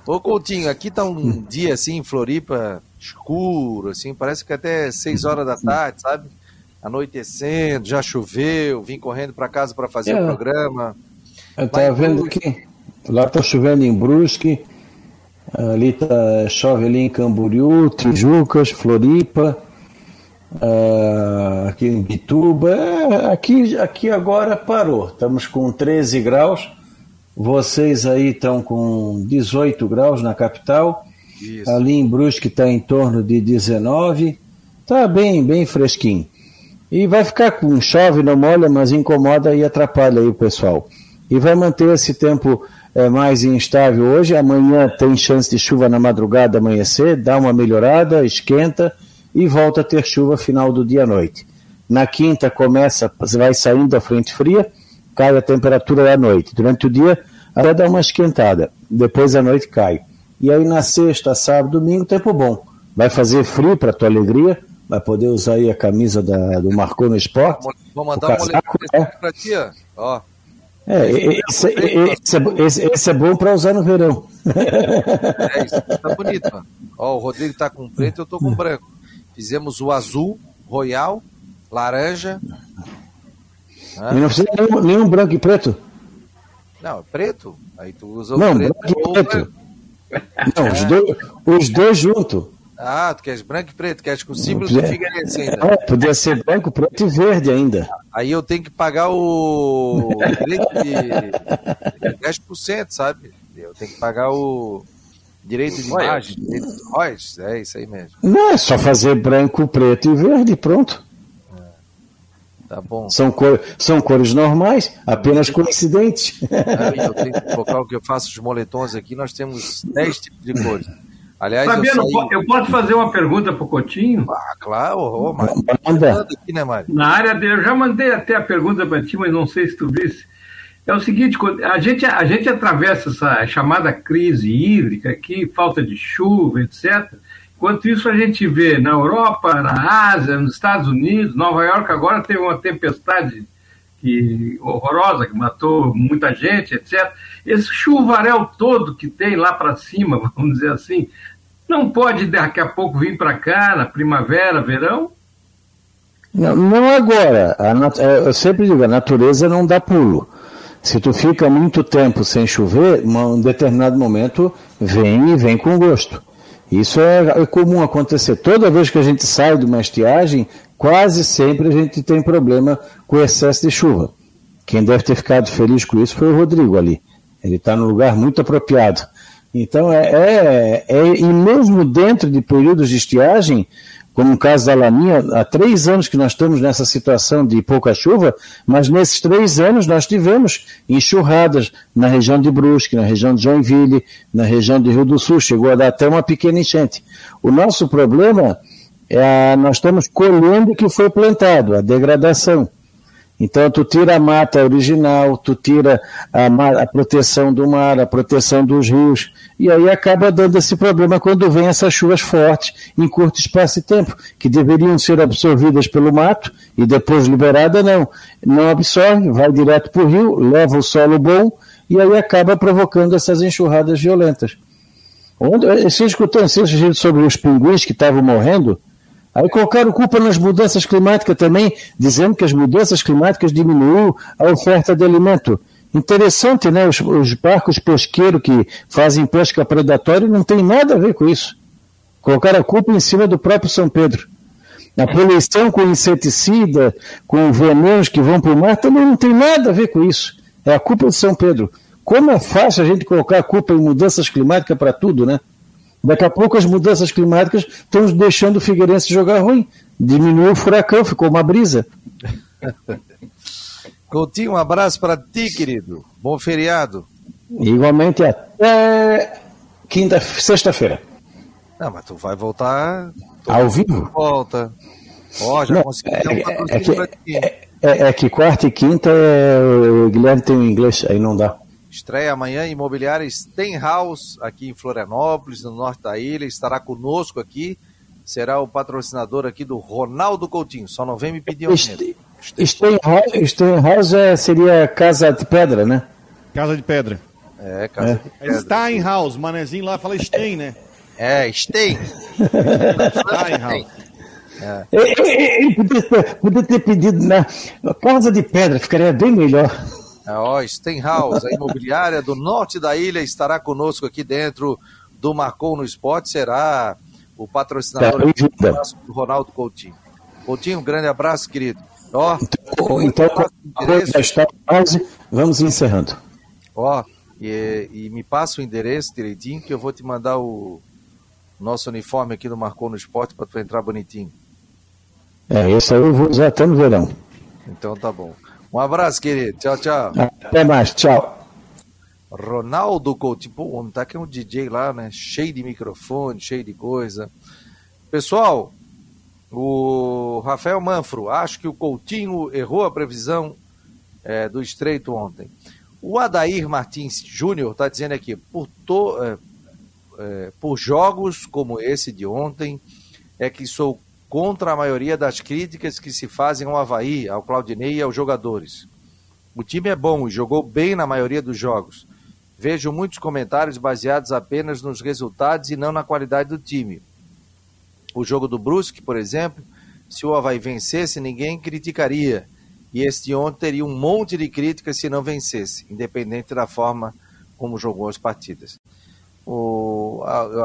Ô Coutinho, aqui tá um dia assim em Floripa, escuro, assim, parece que até 6 horas da tarde, sabe? Anoitecendo, já choveu, vim correndo para casa para fazer é. o programa. Eu tava vendo que lá tá chovendo em Brusque, Ali tá, chove ali em Camboriú, Tijucas, Floripa, uh, aqui em Bituba. É, aqui, aqui agora parou. Estamos com 13 graus. Vocês aí estão com 18 graus na capital. Isso. Ali em Brusque está em torno de 19. Tá bem, bem fresquinho. E vai ficar com chove, não molha, mas incomoda e atrapalha aí o pessoal. E vai manter esse tempo é mais instável hoje. Amanhã tem chance de chuva na madrugada, amanhecer, dá uma melhorada, esquenta e volta a ter chuva final do dia à noite. Na quinta começa, vai saindo a frente fria, cai a temperatura à noite. Durante o dia até dá uma esquentada, depois à noite cai. E aí na sexta, sábado, domingo, tempo bom. Vai fazer frio para tua alegria, vai poder usar aí a camisa da, do Marcou no Esporte. Vou mandar casaco, uma é. para ti, ó. É, esse, esse, esse, esse é bom para usar no verão. É, isso tá bonito. Mano. Ó, o Rodrigo tá com preto, eu tô com branco. Fizemos o azul, royal, laranja. Ah. E não precisa nenhum, nenhum branco e preto? Não, é preto. Aí tu usa o não, preto. Branco e preto. Não, os dois, os dois juntos. Ah, tu queres branco e preto, queres com o símbolo do Figueirense ainda. É, podia ser branco, preto e verde ainda. Aí eu tenho que pagar o direito de 10%, sabe? Eu tenho que pagar o direito de imagem, direito de royalties, é isso aí mesmo. Não, é só fazer branco, preto e verde, pronto. Tá bom. São, cor, são cores normais, apenas coincidentes. Eu tenho que focar o que eu faço os moletons aqui, nós temos 10 tipos de cores. Aliás, Fabiano, eu, saí... eu posso fazer uma pergunta para o Coutinho? Ah, claro, oh, Manda. Aqui, né, Na área dele, eu já mandei até a pergunta para ti, mas não sei se tu visse. É o seguinte, a gente, a gente atravessa essa chamada crise hídrica aqui, falta de chuva, etc. Enquanto isso, a gente vê na Europa, na Ásia, nos Estados Unidos, Nova York agora teve uma tempestade que, horrorosa, que matou muita gente, etc. Esse chuvaréu todo que tem lá para cima, vamos dizer assim, não pode daqui a pouco vir para cá, na primavera, verão? Não, não agora. A, é, eu sempre digo, a natureza não dá pulo. Se tu fica muito tempo sem chover, em um determinado momento vem e vem com gosto. Isso é, é, comum acontecer. Toda vez que a gente sai de uma estiagem, quase sempre a gente tem problema com excesso de chuva. Quem deve ter ficado feliz com isso foi o Rodrigo ali. Ele está no lugar muito apropriado. Então, é, é, é, e mesmo dentro de períodos de estiagem, como o caso da Laninha, há três anos que nós estamos nessa situação de pouca chuva, mas nesses três anos nós tivemos enxurradas na região de Brusque, na região de Joinville, na região de Rio do Sul, chegou a dar até uma pequena enchente. O nosso problema é nós estamos colhendo o que foi plantado, a degradação. Então, tu tira a mata original, tu tira a, a, proteção do mar, a proteção dos rios, e aí acaba dando esse problema quando vem essas chuvas fortes em curto espaço de tempo, que deveriam ser absorvidas pelo mato e depois liberada, não. Não absorve, vai direto para o rio, leva o solo bom e aí acaba provocando essas enxurradas violentas. Onde, você escutou sobre os pinguins que estavam morrendo? Aí colocaram culpa nas mudanças climáticas também, dizendo que as mudanças climáticas diminuíram a oferta de alimento. Interessante, né? Os, os barcos pesqueiros que fazem pesca predatória não tem nada a ver com isso. Colocaram a culpa em cima do próprio São Pedro. A poluição com inseticida, com venenos que vão para o mar, também não tem nada a ver com isso. É a culpa de São Pedro. Como é fácil a gente colocar a culpa em mudanças climáticas para tudo, né? Daqui a pouco as mudanças climáticas estão deixando o Figueirense jogar ruim. Diminuiu o furacão, ficou uma brisa. Coutinho, um abraço para ti, querido. Bom feriado. Igualmente até quinta, sexta-feira. Não, mas tu vai voltar ao vivo? Volta. Ó, oh, já Não, consegui é, um é, que, é, é, é, que quarta e quinta é, o Guilherme tem o inglês, aí não dá. Estreia amanhã Imobiliária Stenhouse, aqui em Florianópolis, no norte da ilha. Estará conosco aqui. Será o patrocinador aqui do Ronaldo Coutinho. Só não vem me pedir um este, Stenhouse é, seria Casa de Pedra, né? Casa de Pedra. É, Casa é. de Pedra. Steinhaus, manezinho lá fala Stein, né? É, Stein. Steinhaus. É. Ele podia ter, podia ter pedido na Casa de Pedra, ficaria bem melhor. É, ó, Stenhouse, a imobiliária do norte da ilha, estará conosco aqui dentro do Marcou no Esporte, será o patrocinador é, do Ronaldo Coutinho. Coutinho, um grande abraço, querido. Ó, então, então vamos encerrando. Ó, e, e, me passa o endereço direitinho que eu vou te mandar o nosso uniforme aqui do Marcou no Esporte para tu entrar bonitinho. É, esse aí eu vou usar até no verão. Então tá bom. Um abraço, querido. Tchau, tchau. Até mais. Tchau. Ronaldo Coutinho, pô, homem tá aqui é um DJ lá, né? Cheio de microfone, cheio de coisa. Pessoal, o Rafael Manfro, acho que o Coutinho errou a previsão é, do estreito ontem. O Adair Martins Júnior está dizendo aqui, por, to, é, é, por jogos como esse de ontem, é que sou contra a maioria das críticas que se fazem ao Havaí, ao Claudinei e aos jogadores. O time é bom e jogou bem na maioria dos jogos. Vejo muitos comentários baseados apenas nos resultados e não na qualidade do time. O jogo do Brusque, por exemplo, se o Havaí vencesse, ninguém criticaria. E este ontem teria um monte de críticas se não vencesse, independente da forma como jogou as partidas. O,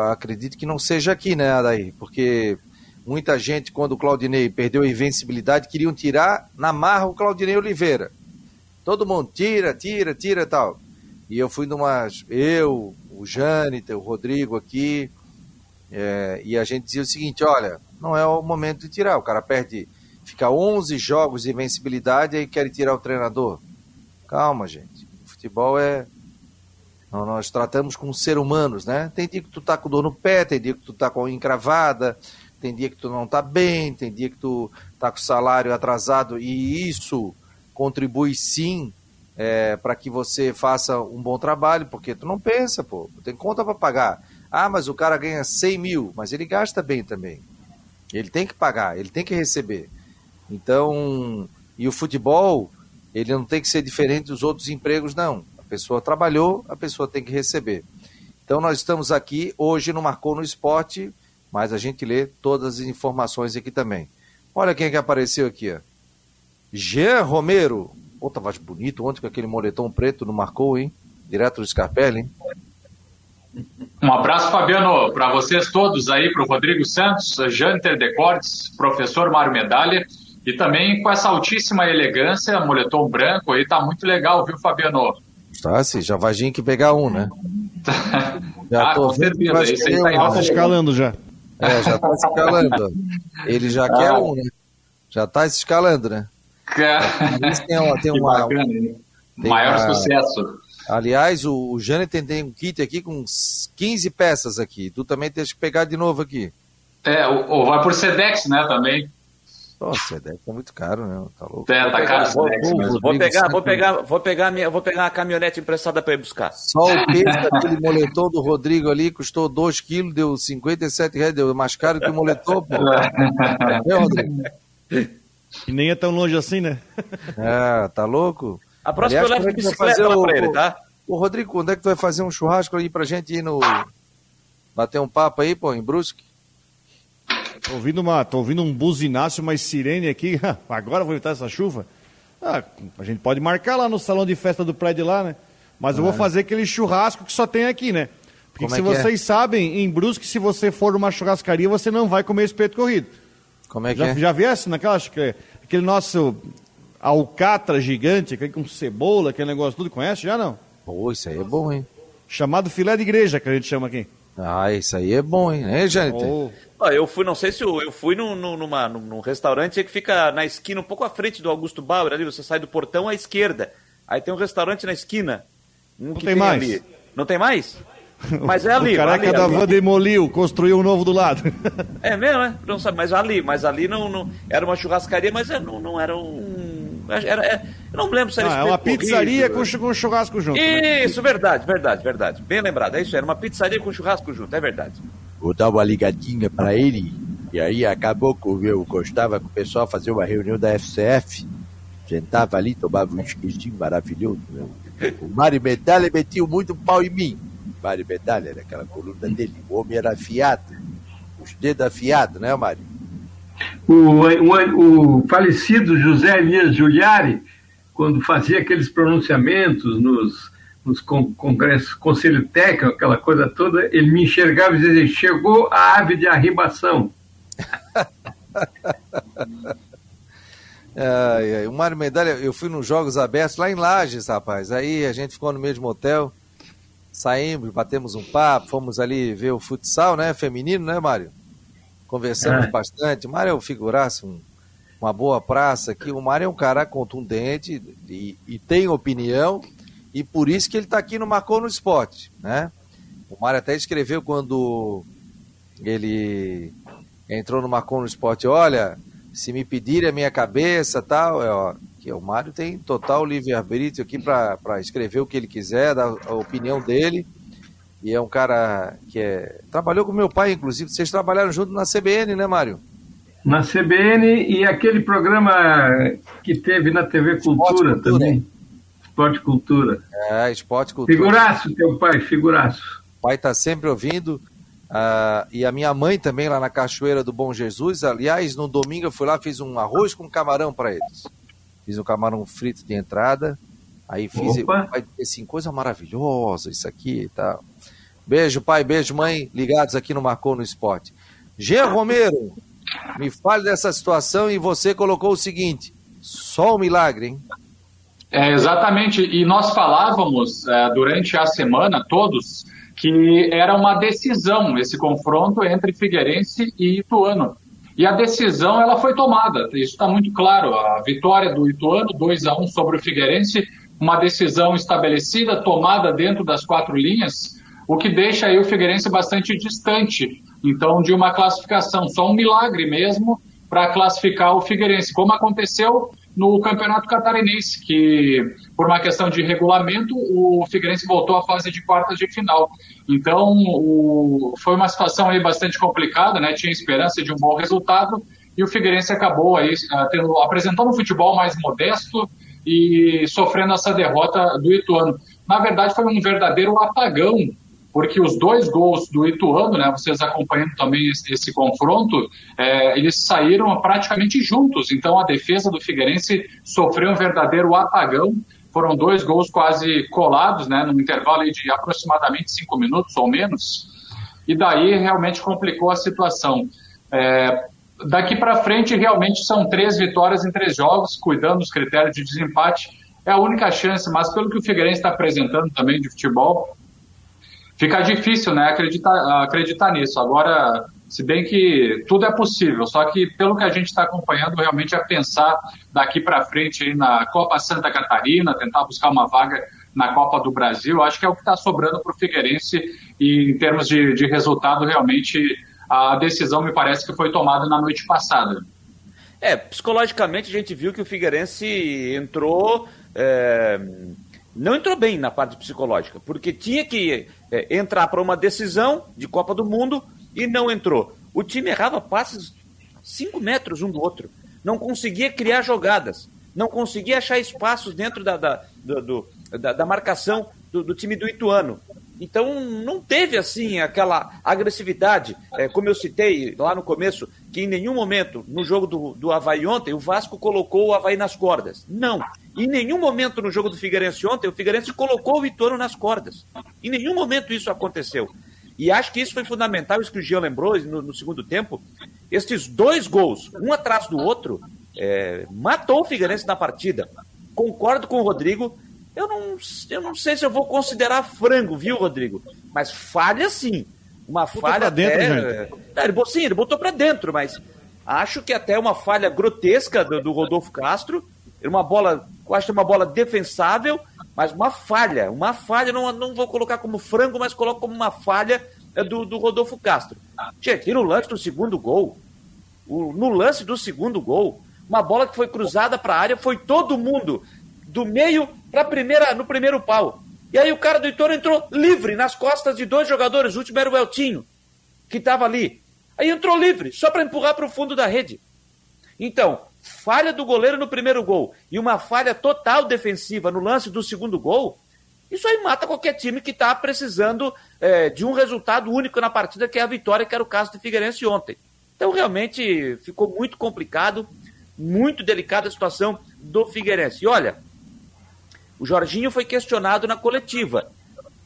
acredito que não seja aqui, né, Adair? Porque Muita gente, quando o Claudinei perdeu a invencibilidade, queriam tirar na marra o Claudinei Oliveira. Todo mundo tira, tira, tira tal. E eu fui numa. Eu, o Jâniter, o Rodrigo aqui, é, e a gente dizia o seguinte: olha, não é o momento de tirar. O cara perde fica 11 jogos de invencibilidade e aí querem tirar o treinador. Calma, gente. O futebol é. Nós tratamos com seres humanos, né? Tem dia que tu tá com dor no pé, tem dia que tu tá com encravada, tem dia que tu não tá bem, tem dia que tu tá com salário atrasado e isso contribui sim é, para que você faça um bom trabalho, porque tu não pensa, pô, tem conta para pagar. Ah, mas o cara ganha 100 mil, mas ele gasta bem também. Ele tem que pagar, ele tem que receber. Então, e o futebol, ele não tem que ser diferente dos outros empregos, não. A pessoa trabalhou, a pessoa tem que receber. Então, nós estamos aqui hoje no Marcou no Esporte, mas a gente lê todas as informações aqui também. Olha quem é que apareceu aqui, ó. Jean Romero, Pô, tava bonito ontem com aquele moletom preto, não marcou, hein? Direto do Scarpelli, hein? Um abraço, Fabiano, para vocês todos aí, para o Rodrigo Santos, Janter Decortes, professor Mário Medalha, e também com essa altíssima elegância, moletom branco aí, tá muito legal, viu, Fabiano? Tá, sim, já vai que pegar um, né? já ah, tô com certeza, isso aí tá, tá escalando já. É, já tá escalando. Ele já ah. quer um, né? Já tá se escalando, né? tem uma, tem uma, bacana, tem maior uma... sucesso. Aliás, o, o Jâniter tem um kit aqui com 15 peças aqui. Tu também tens que pegar de novo aqui. É, ou vai por Sedex, né, também. Nossa, Sedex é muito caro, né? Tá louco. É, tá caro vou, vou, vou, pegar, vou pegar, vou pegar minha, vou pegar a caminhonete emprestada para ir buscar. Só o peso daquele moletom do Rodrigo ali custou 2 quilos, deu 57 reais, deu mais caro que o moletom, pô. É, Rodrigo? E nem é tão longe assim, né? É, tá louco? A próxima Aliás, eu levo de bicicleta lá pra ele, tá? Ô, Rodrigo, quando é que tu vai fazer um churrasco aí pra gente ir no. bater um papo aí, pô, em Brusque? Tô ouvindo, uma, tô ouvindo um buzinaço, uma sirene aqui. Agora vou evitar essa chuva. Ah, a gente pode marcar lá no salão de festa do prédio lá, né? Mas eu vou é. fazer aquele churrasco que só tem aqui, né? Porque Como se é, é? vocês é? sabem, em Brusque, se você for numa churrascaria, você não vai comer espeto corrido. Como é que já, é? Já viesse naquela, acho que aquele nosso alcatra gigante, aquele com cebola, aquele negócio tudo, conhece já não? Pô, isso aí é bom, hein? Chamado filé de igreja, que a gente chama aqui. Ah, isso aí é bom, hein? É, gente? Oh. Ah, eu fui, não sei se eu, eu fui num, numa, num restaurante que fica na esquina, um pouco à frente do Augusto Bauer, ali, você sai do portão à esquerda. Aí tem um restaurante na esquina. Um não tem, tem mais. Ali. Não tem mais? Mas é ali. O careca ali, da van demoliu, construiu um novo do lado. É mesmo, né? Não sabe, mas ali, mas ali não, não era uma churrascaria, mas é, não, não era um. Era, é, eu não me lembro se era ah, É uma pizzaria com, com churrasco junto. Né? Isso, né? verdade, verdade, verdade. Bem lembrado, é isso, era uma pizzaria com churrasco junto, é verdade. Vou dar uma ligadinha para ele, e aí acabou que eu gostava com o pessoal fazer uma reunião da FCF. Sentava ali, tomava um esquisinho maravilhoso. Né? O Mário Medalha metia muito pau em mim. Mário Medalha, naquela coluna dele. O homem era afiado, os dedos afiados, né, Mário? O, o, o falecido José Elias Giuliari, quando fazia aqueles pronunciamentos nos, nos congressos, conselho técnico, aquela coisa toda, ele me enxergava e dizia: chegou a ave de arribação. ai, ai. O Mário Medalha, eu fui nos Jogos Abertos lá em Lages, rapaz. Aí a gente ficou no mesmo hotel saímos, batemos um papo, fomos ali ver o futsal, né? Feminino, né, Mário? Conversamos é. bastante. O Mário é um figuraço, um, uma boa praça aqui. O Mário é um cara contundente e, e tem opinião, e por isso que ele está aqui no Marcou no Esporte, né? O Mário até escreveu quando ele entrou no Marcou no Esporte, olha, se me pedirem a minha cabeça tal, é, ó, que o Mário tem total livre-arbítrio aqui para escrever o que ele quiser, dar a opinião dele. E é um cara que é, trabalhou com meu pai, inclusive. Vocês trabalharam junto na CBN, né, Mário? Na CBN e aquele programa que teve na TV Cultura, Cultura também. Esporte Cultura. É, Esporte Cultura. Figuraço, teu pai, figuraço. O pai está sempre ouvindo. Uh, e a minha mãe também lá na Cachoeira do Bom Jesus. Aliás, no domingo eu fui lá, fiz um arroz com camarão para eles fiz o camarão frito de entrada. Aí fiz, Opa. pai assim, coisa maravilhosa isso aqui e tal. Beijo, pai, beijo, mãe, ligados aqui no Marcou no Esporte. Jean Romero, me fale dessa situação e você colocou o seguinte: só um milagre, hein? É, exatamente, e nós falávamos é, durante a semana, todos, que era uma decisão esse confronto entre Figueirense e Ituano. E a decisão ela foi tomada, isso está muito claro. A vitória do Ituano, 2 a 1 sobre o Figueirense, uma decisão estabelecida, tomada dentro das quatro linhas, o que deixa aí o Figueirense bastante distante, então, de uma classificação. Só um milagre mesmo para classificar o Figueirense, como aconteceu no Campeonato Catarinense, que por uma questão de regulamento, o Figueirense voltou à fase de quartas de final. Então, o, foi uma situação aí bastante complicada, né? Tinha esperança de um bom resultado e o Figueirense acabou aí uh, tendo, apresentando um futebol mais modesto e sofrendo essa derrota do Ituano. Na verdade, foi um verdadeiro apagão porque os dois gols do Ituano, né, vocês acompanhando também esse, esse confronto, é, eles saíram praticamente juntos. Então a defesa do Figueirense sofreu um verdadeiro apagão. Foram dois gols quase colados, né, num intervalo de aproximadamente cinco minutos ou menos. E daí realmente complicou a situação. É, daqui para frente, realmente são três vitórias em três jogos, cuidando dos critérios de desempate. É a única chance, mas pelo que o Figueirense está apresentando também de futebol, fica difícil, né, acreditar, acreditar nisso. Agora, se bem que tudo é possível, só que pelo que a gente está acompanhando, realmente é pensar daqui para frente aí na Copa Santa Catarina, tentar buscar uma vaga na Copa do Brasil, acho que é o que está sobrando para o Figueirense e em termos de, de resultado, realmente a decisão me parece que foi tomada na noite passada. É, psicologicamente a gente viu que o Figueirense entrou é, não entrou bem na parte psicológica, porque tinha que é, entrar para uma decisão de Copa do Mundo e não entrou. O time errava passes 5 metros um do outro, não conseguia criar jogadas, não conseguia achar espaços dentro da, da, do, da, da marcação do, do, time do Ituano. Então não teve assim aquela agressividade, é, como eu citei lá no começo, que em nenhum momento no jogo do, do Havaí ontem o Vasco colocou o Havaí nas cordas. Não. Em nenhum momento no jogo do Figueirense ontem, o Figueirense colocou o Vitorino nas cordas. Em nenhum momento isso aconteceu. E acho que isso foi fundamental, isso que o Jean lembrou no, no segundo tempo. Estes dois gols, um atrás do outro, é, matou o Figueirense na partida. Concordo com o Rodrigo. Eu não, eu não sei se eu vou considerar frango, viu, Rodrigo? Mas falha sim. Uma botou falha. Pra dentro, até... gente. É, ele, sim, ele botou para dentro, mas acho que até uma falha grotesca do, do Rodolfo Castro uma bola, eu acho que é uma bola defensável, mas uma falha, uma falha, não, não vou colocar como frango, mas coloco como uma falha é, do, do Rodolfo Castro. Gente, e no lance do segundo gol, o, no lance do segundo gol, uma bola que foi cruzada para a área, foi todo mundo do meio para primeira no primeiro pau. E aí o cara do Heitor entrou livre nas costas de dois jogadores, o último era o Eltinho, que estava ali. Aí entrou livre, só para empurrar para o fundo da rede. Então, falha do goleiro no primeiro gol e uma falha total defensiva no lance do segundo gol, isso aí mata qualquer time que está precisando é, de um resultado único na partida, que é a vitória, que era o caso do Figueirense ontem. Então, realmente, ficou muito complicado, muito delicada a situação do Figueirense. E olha, o Jorginho foi questionado na coletiva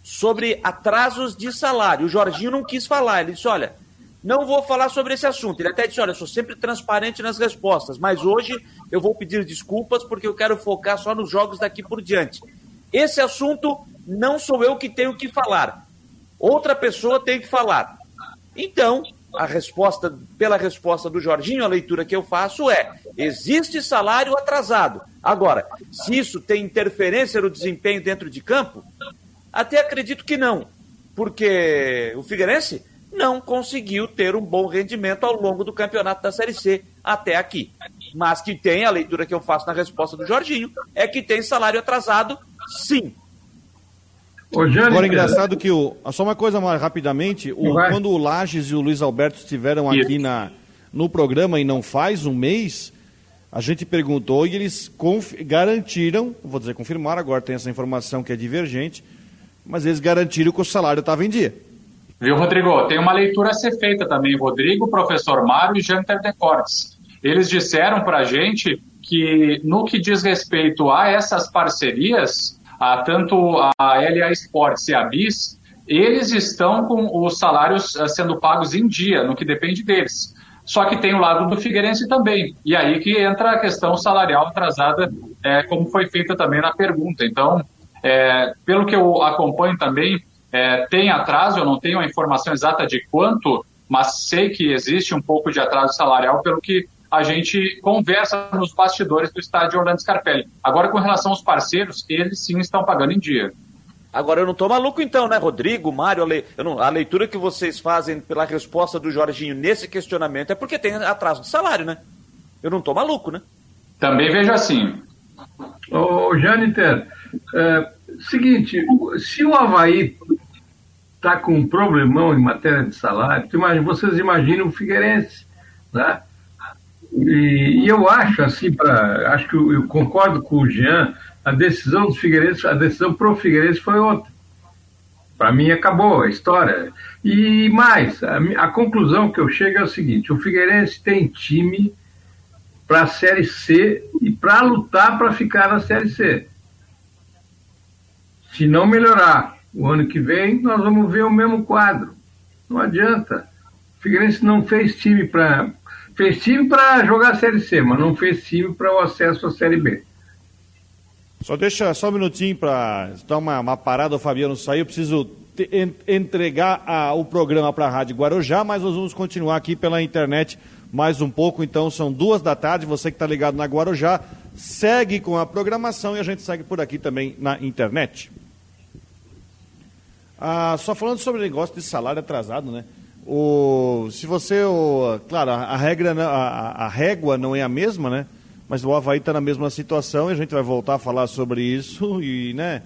sobre atrasos de salário. O Jorginho não quis falar. Ele disse: olha, não vou falar sobre esse assunto. Ele até disse: olha, eu sou sempre transparente nas respostas, mas hoje eu vou pedir desculpas porque eu quero focar só nos jogos daqui por diante. Esse assunto não sou eu que tenho que falar. Outra pessoa tem que falar. Então, a resposta, pela resposta do Jorginho, a leitura que eu faço é: existe salário atrasado. Agora, se isso tem interferência no desempenho dentro de campo, até acredito que não, porque o Figueirense não conseguiu ter um bom rendimento ao longo do campeonato da Série C até aqui. Mas que tem, a leitura que eu faço na resposta do Jorginho, é que tem salário atrasado, sim. Agora é engraçado que o. Só uma coisa mais rapidamente, o, quando o Lages e o Luiz Alberto estiveram aqui na, no programa e não faz um mês, a gente perguntou e eles garantiram, vou dizer confirmar, agora tem essa informação que é divergente, mas eles garantiram que o salário estava em dia. Viu, Rodrigo? Tem uma leitura a ser feita também. Rodrigo, professor Mário e Janter Decortes. Eles disseram para a gente que, no que diz respeito a essas parcerias, a, tanto a LA Sports e a BIS, eles estão com os salários eh, sendo pagos em dia, no que depende deles. Só que tem o lado do Figueirense também. E aí que entra a questão salarial atrasada, é, como foi feita também na pergunta. Então, é, pelo que eu acompanho também, é, tem atraso, eu não tenho a informação exata de quanto mas sei que existe um pouco de atraso salarial pelo que a gente conversa nos bastidores do estádio Orlando Scarpelli. Agora, com relação aos parceiros, eles sim estão pagando em dia. Agora, eu não tô maluco então, né, Rodrigo, Mário? A, le... não... a leitura que vocês fazem pela resposta do Jorginho nesse questionamento é porque tem atraso de salário, né? Eu não tô maluco, né? Também vejo assim. Ô, Jâniter, é, seguinte, se o Havaí está com um problemão em matéria de salário, vocês imaginam o Figueirense, né? E, e eu acho, assim, pra, acho que eu, eu, concordo com o Jean, a decisão do Figueirense, a decisão pro Figueirense foi outra. Para mim acabou a história. E mais, a, a, conclusão que eu chego é o seguinte: o Figueirense tem time para a Série C e para lutar para ficar na Série C. Se não melhorar o ano que vem, nós vamos ver o mesmo quadro. Não adianta. O Figueirense não fez time para fez time para jogar a Série C, mas não fez time para o acesso à Série B. Só deixa só um minutinho para dar uma, uma parada, o Fabiano saiu. Eu preciso te, en, entregar a, o programa para a Rádio Guarujá, mas nós vamos continuar aqui pela internet mais um pouco. Então, são duas da tarde. Você que está ligado na Guarujá, segue com a programação e a gente segue por aqui também na internet. Ah, só falando sobre o negócio de salário atrasado, né? O, se você, o, claro, a, regra, a, a régua não é a mesma, né? Mas o Havaí está na mesma situação e a gente vai voltar a falar sobre isso e, né?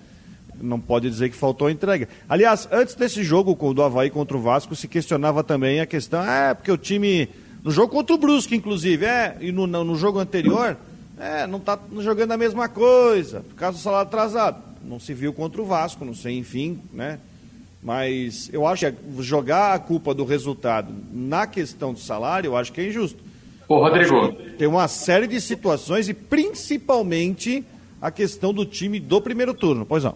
Não pode dizer que faltou entrega. Aliás, antes desse jogo do Havaí contra o Vasco, se questionava também a questão, é, porque o time, no jogo contra o Brusque, inclusive, é, e no, no jogo anterior, é, não está jogando a mesma coisa, por causa do salário atrasado. Não se viu contra o Vasco, não sei, enfim, né? Mas eu acho que jogar a culpa do resultado na questão do salário, eu acho que é injusto. Ô, Rodrigo. Tem uma série de situações e principalmente a questão do time do primeiro turno. Pois não.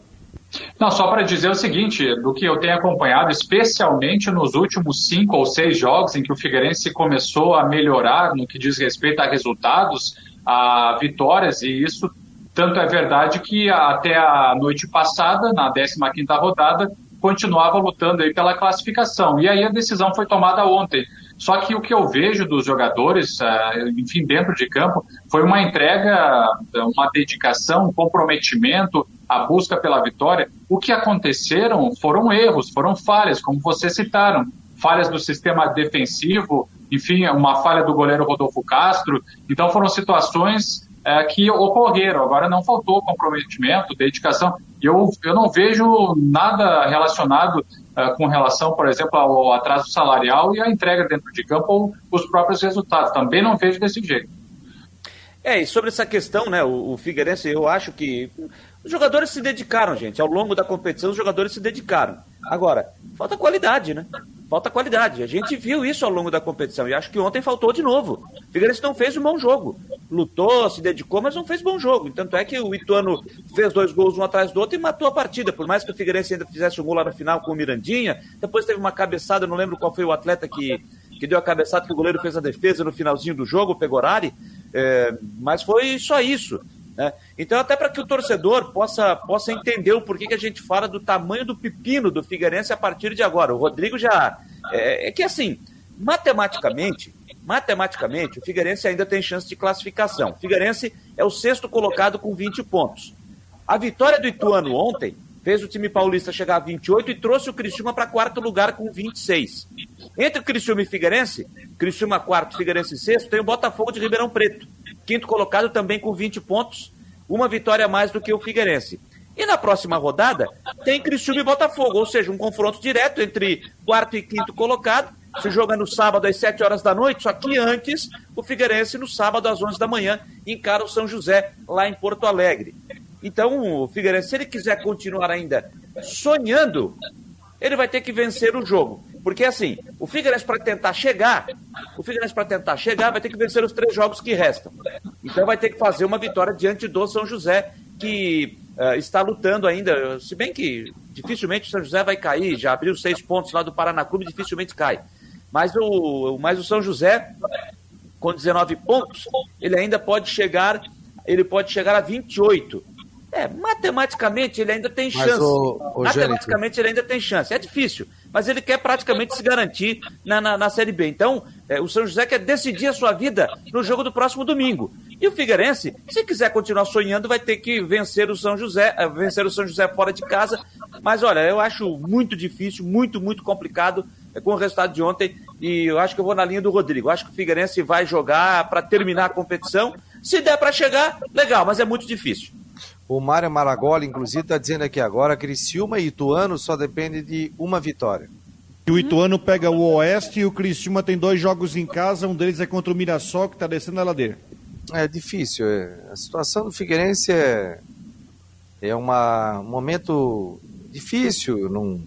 Não, só para dizer o seguinte, do que eu tenho acompanhado, especialmente nos últimos cinco ou seis jogos em que o Figueirense começou a melhorar no que diz respeito a resultados, a vitórias, e isso tanto é verdade que até a noite passada, na 15ª rodada, continuava lutando aí pela classificação. E aí a decisão foi tomada ontem. Só que o que eu vejo dos jogadores, eh, enfim, dentro de campo, foi uma entrega, uma dedicação, um comprometimento, a busca pela vitória. O que aconteceram foram erros, foram falhas, como vocês citaram. Falhas do sistema defensivo, enfim, uma falha do goleiro Rodolfo Castro. Então foram situações é, que ocorreram. Agora não faltou comprometimento, dedicação. Eu, eu não vejo nada relacionado com relação, por exemplo, ao atraso salarial e à entrega dentro de campo os próprios resultados. Também não vejo desse jeito. É, e sobre essa questão, né, o, o Figueirense, eu acho que os jogadores se dedicaram, gente. Ao longo da competição, os jogadores se dedicaram. Agora, falta qualidade, né? Falta qualidade. A gente viu isso ao longo da competição e acho que ontem faltou de novo. O Figueirense não fez um bom jogo. Lutou, se dedicou, mas não fez bom jogo. Tanto é que o Ituano fez dois gols um atrás do outro e matou a partida. Por mais que o Figueirense ainda fizesse um gol lá na final com o Mirandinha, depois teve uma cabeçada, não lembro qual foi o atleta que, que deu a cabeçada que o goleiro fez a defesa no finalzinho do jogo, o Pegorari. É, mas foi só isso. Né? Então, até para que o torcedor possa, possa entender o porquê que a gente fala do tamanho do pepino do Figueirense a partir de agora. O Rodrigo já. É, é que assim, matematicamente, matematicamente, o Figueirense ainda tem chance de classificação. O Figueirense é o sexto colocado com 20 pontos. A vitória do Ituano ontem fez o time paulista chegar a 28 e trouxe o Criciúma para quarto lugar com 26. Entre Criciúma e Figueirense, Criciúma quarto, Figueirense sexto, tem o Botafogo de Ribeirão Preto. Quinto colocado também com 20 pontos, uma vitória a mais do que o Figueirense. E na próxima rodada tem Criciúma e Botafogo, ou seja, um confronto direto entre quarto e quinto colocado. Se joga no sábado às 7 horas da noite, só que antes o Figueirense no sábado às 11 da manhã encara o São José lá em Porto Alegre. Então, o Figueirense, se ele quiser continuar ainda sonhando, ele vai ter que vencer o jogo. Porque assim, o Figueirense para tentar chegar, o Figueirense para tentar chegar vai ter que vencer os três jogos que restam. Então vai ter que fazer uma vitória diante do São José, que uh, está lutando ainda, se bem que dificilmente o São José vai cair, já abriu seis pontos lá do Paraná Clube, dificilmente cai. Mas o, mas o São José, com 19 pontos, ele ainda pode chegar, ele pode chegar a 28. É, matematicamente ele ainda tem chance. O, o matematicamente ele ainda tem chance. É difícil, mas ele quer praticamente se garantir na, na, na Série B. Então, é, o São José quer decidir a sua vida no jogo do próximo domingo. E o Figueirense, se quiser continuar sonhando, vai ter que vencer o São José, é, vencer o São José fora de casa. Mas olha, eu acho muito difícil, muito, muito complicado é, com o resultado de ontem. E eu acho que eu vou na linha do Rodrigo. Eu acho que o Figueirense vai jogar para terminar a competição. Se der para chegar, legal, mas é muito difícil. O Mário Maragoli, inclusive, está dizendo aqui agora que Criciúma e Ituano só depende de uma vitória. E o Ituano pega o Oeste e o Criciúma tem dois jogos em casa, um deles é contra o Mirassol, que está descendo a ladeira. É difícil. É. A situação do Figueirense é, é uma, um momento difícil. Não,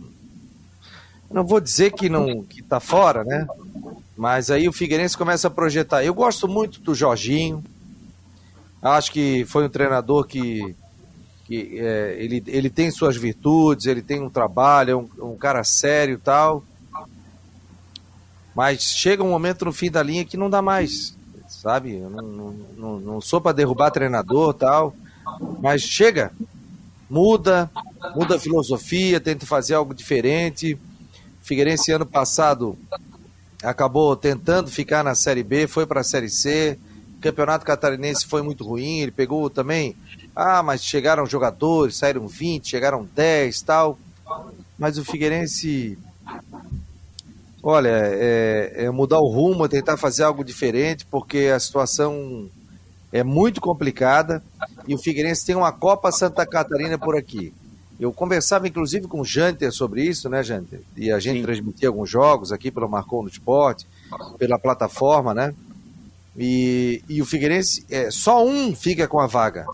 não vou dizer que não que está fora, né? Mas aí o Figueirense começa a projetar. Eu gosto muito do Jorginho. Acho que foi um treinador que que é, ele, ele tem suas virtudes, ele tem um trabalho, é um, um cara sério e tal. Mas chega um momento no fim da linha que não dá mais, sabe? Eu não, não, não, não sou para derrubar treinador tal, mas chega, muda, muda a filosofia, tenta fazer algo diferente. Figueirense ano passado acabou tentando ficar na Série B, foi para a Série C. O Campeonato Catarinense foi muito ruim, ele pegou também ah, mas chegaram jogadores, saíram 20, chegaram 10 tal. Mas o Figueirense, olha, é, é mudar o rumo, é tentar fazer algo diferente, porque a situação é muito complicada e o Figueirense tem uma Copa Santa Catarina por aqui. Eu conversava inclusive com o Janter sobre isso, né, Janter? E a gente Sim. transmitia alguns jogos aqui pelo Marcou no Esporte, pela plataforma, né? E, e o Figueirense, é, só um fica com a vaga.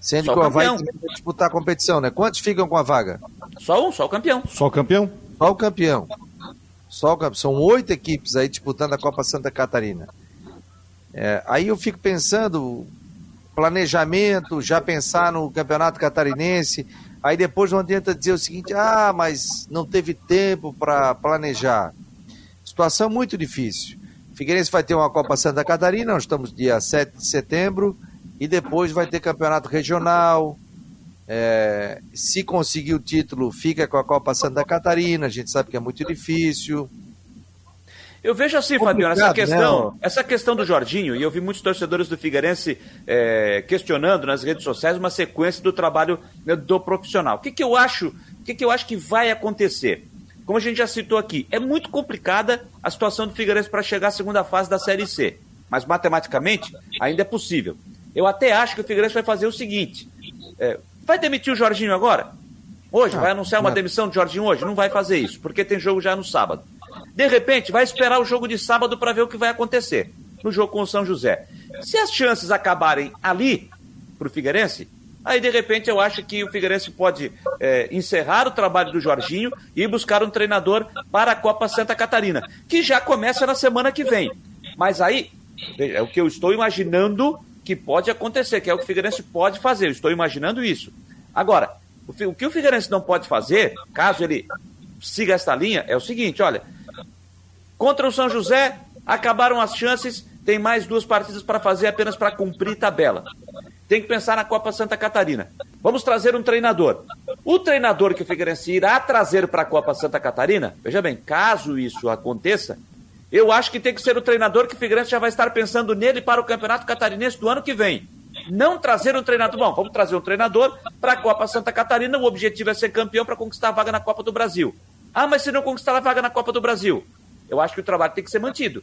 Sendo só que o Havaí vai disputar a competição, né? Quantos ficam com a vaga? Só um, só o campeão. Só o campeão? Só o campeão. Só o campeão. São oito equipes aí disputando a Copa Santa Catarina. É, aí eu fico pensando, planejamento, já pensar no Campeonato Catarinense, aí depois não adianta dizer o seguinte, ah, mas não teve tempo para planejar. Situação muito difícil. Figueirense vai ter uma Copa Santa Catarina, nós estamos dia 7 de setembro, e depois vai ter campeonato regional. É, se conseguir o título, fica com a Copa Santa Catarina, a gente sabe que é muito difícil. Eu vejo assim, Fabiano, essa questão, né? essa questão do Jorginho, e eu vi muitos torcedores do Figueirense é, questionando nas redes sociais uma sequência do trabalho né, do profissional. O que, que eu acho? O que, que eu acho que vai acontecer? Como a gente já citou aqui, é muito complicada a situação do Figueirense para chegar à segunda fase da Série C, mas matematicamente ainda é possível. Eu até acho que o Figueirense vai fazer o seguinte: é, vai demitir o Jorginho agora? Hoje? Ah, vai anunciar uma demissão do Jorginho hoje? Não vai fazer isso, porque tem jogo já no sábado. De repente, vai esperar o jogo de sábado para ver o que vai acontecer no jogo com o São José. Se as chances acabarem ali, para o Figueirense, aí de repente eu acho que o Figueirense pode é, encerrar o trabalho do Jorginho e buscar um treinador para a Copa Santa Catarina, que já começa na semana que vem. Mas aí, é o que eu estou imaginando que pode acontecer, que é o que o Figueirense pode fazer. Eu estou imaginando isso. Agora, o que o Figueirense não pode fazer, caso ele siga esta linha, é o seguinte: olha, contra o São José, acabaram as chances, tem mais duas partidas para fazer apenas para cumprir tabela. Tem que pensar na Copa Santa Catarina. Vamos trazer um treinador. O treinador que o Figueirense irá trazer para a Copa Santa Catarina, veja bem, caso isso aconteça, eu acho que tem que ser o treinador que o Figueirense já vai estar pensando nele para o Campeonato Catarinense do ano que vem. Não trazer um treinador. Bom, vamos trazer um treinador para a Copa Santa Catarina. O objetivo é ser campeão para conquistar a vaga na Copa do Brasil. Ah, mas se não conquistar a vaga na Copa do Brasil? Eu acho que o trabalho tem que ser mantido.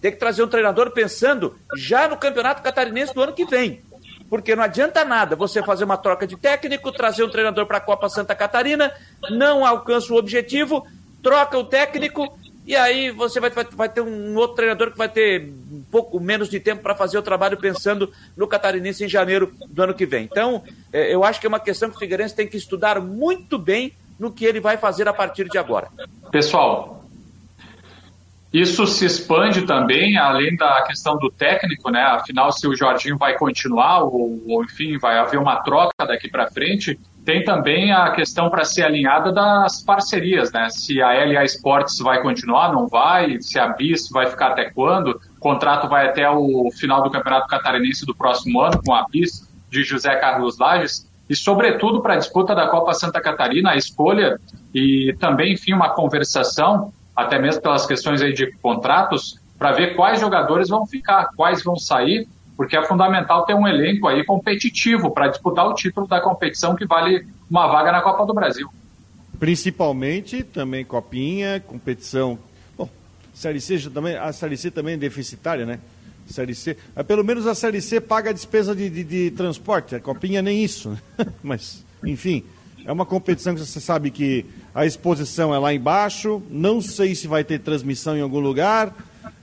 Tem que trazer um treinador pensando já no Campeonato Catarinense do ano que vem. Porque não adianta nada você fazer uma troca de técnico, trazer um treinador para a Copa Santa Catarina, não alcança o objetivo, troca o técnico e aí você vai, vai, vai, ter um outro treinador que vai ter um pouco menos de tempo para fazer o trabalho pensando no Catarinense em janeiro do ano que vem. Então, é, eu acho que é uma questão que o Figueirense tem que estudar muito bem no que ele vai fazer a partir de agora. Pessoal, isso se expande também, além da questão do técnico, né? Afinal, se o Jorginho vai continuar ou, ou enfim, vai haver uma troca daqui para frente, tem também a questão para ser alinhada das parcerias, né? Se a LA Sports vai continuar, não vai, se a BIS vai ficar até quando, o contrato vai até o final do Campeonato Catarinense do próximo ano com a BIS de José Carlos Lages. e, sobretudo, para a disputa da Copa Santa Catarina, a escolha e também, enfim, uma conversação, até mesmo pelas questões aí de contratos, para ver quais jogadores vão ficar, quais vão sair, porque é fundamental ter um elenco aí competitivo para disputar o título da competição que vale uma vaga na Copa do Brasil. Principalmente também Copinha, competição. Bom, Série C também, a Série C também é deficitária, né? Série C. Mas pelo menos a Série C paga a despesa de, de, de transporte. A Copinha nem isso. Né? Mas, enfim, é uma competição que você sabe que a exposição é lá embaixo. Não sei se vai ter transmissão em algum lugar.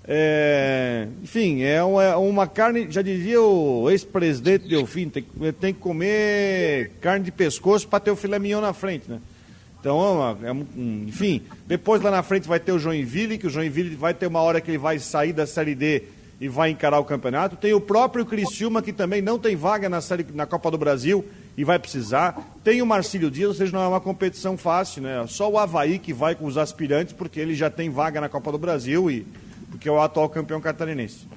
É, enfim, é uma, é uma, carne, já dizia o ex-presidente Delfim, tem, tem que comer carne de pescoço para ter o filé mignon na frente, né? Então, é, um, enfim, depois lá na frente vai ter o Joinville, que o Joinville vai ter uma hora que ele vai sair da Série D e vai encarar o campeonato. Tem o próprio Criciúma, que também não tem vaga na, série, na Copa do Brasil e vai precisar. Tem o Marcílio Dias, ou seja, não é uma competição fácil, né? Só o Havaí que vai com os aspirantes, porque ele já tem vaga na Copa do Brasil e porque é o atual campeão catarinense.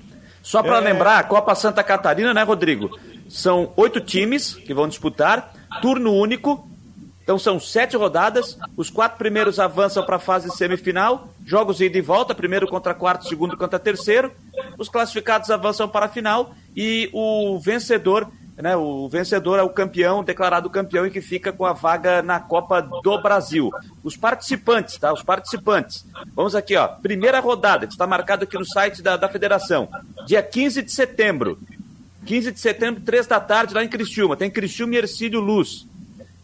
Só para é... lembrar, a Copa Santa Catarina, né, Rodrigo? São oito times que vão disputar, turno único, então são sete rodadas, os quatro primeiros avançam para a fase semifinal, jogos de ida e volta, primeiro contra quarto, segundo contra terceiro. Os classificados avançam para a final e o vencedor, né, o vencedor é o campeão, declarado campeão e que fica com a vaga na Copa do Brasil. Os participantes, tá? Os participantes. Vamos aqui, ó. Primeira rodada, que está marcado aqui no site da, da federação. Dia 15 de setembro. 15 de setembro, 3 da tarde, lá em Criciúma. Tem Criciúma e Ercílio Luz.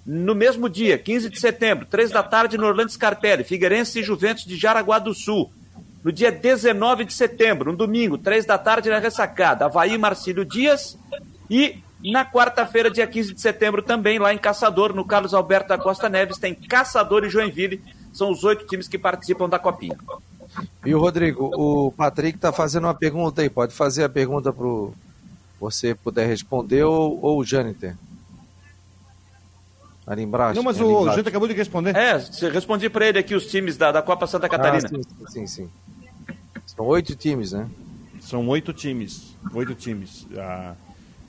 No mesmo dia, 15 de setembro, 3 da tarde, no Orlando Scarpelli, Figueirense e Juventus de Jaraguá do Sul. No dia 19 de setembro, um domingo, 3 da tarde, na ressacada, Havaí Marcílio Dias. E na quarta-feira, dia 15 de setembro, também lá em Caçador, no Carlos Alberto da Costa Neves, tem Caçador e Joinville. São os oito times que participam da Copinha. E o Rodrigo, o Patrick está fazendo uma pergunta aí. Pode fazer a pergunta para você puder responder ou, ou o Jâniter? Arimbrache. Não, mas o gente acabou de responder. É, você respondi para ele aqui os times da, da Copa Santa Catarina. Ah, sim, sim, sim. São oito times, né? São oito times. Oito times. Ah,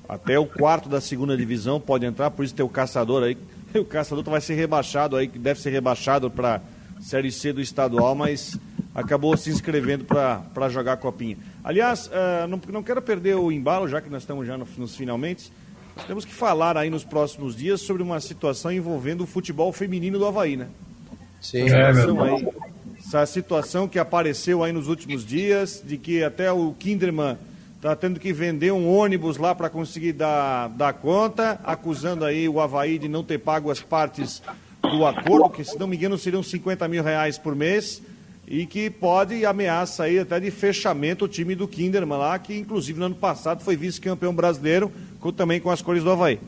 até o quarto da segunda divisão pode entrar, por isso tem o caçador aí. O caçador vai ser rebaixado aí, que deve ser rebaixado para Série C do estadual, mas acabou se inscrevendo para jogar a copinha. Aliás, uh, não, não quero perder o embalo, já que nós estamos já no, nos finalmente. Temos que falar aí nos próximos dias sobre uma situação envolvendo o futebol feminino do Havaí, né? Sim, essa situação, é, aí, essa situação que apareceu aí nos últimos dias, de que até o Kinderman está tendo que vender um ônibus lá para conseguir dar, dar conta, acusando aí o Havaí de não ter pago as partes do acordo, que se não me engano seriam 50 mil reais por mês, e que pode ameaça aí até de fechamento o time do Kinderman lá, que inclusive no ano passado foi vice-campeão brasileiro também com as cores do Havaí.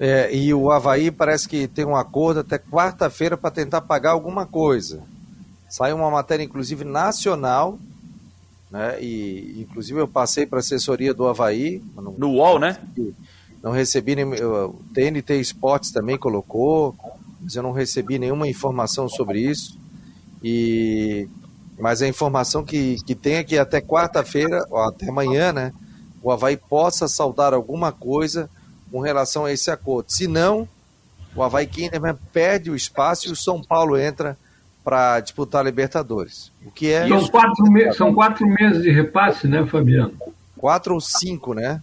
É, e o Havaí parece que tem um acordo até quarta-feira para tentar pagar alguma coisa. Saiu uma matéria, inclusive, nacional, né? E inclusive eu passei para a assessoria do Havaí. Não, no UOL, né? Não recebi nem. O TNT Esportes também colocou, mas eu não recebi nenhuma informação sobre isso. E mas a informação que, que tem é que até quarta-feira, até amanhã, né? o Havaí possa saudar alguma coisa com relação a esse acordo. Se não, o Havaí Kinderman perde o espaço e o São Paulo entra para disputar a Libertadores. O que é são quatro, me... são quatro meses de repasse, né, Fabiano? Quatro ou cinco, né?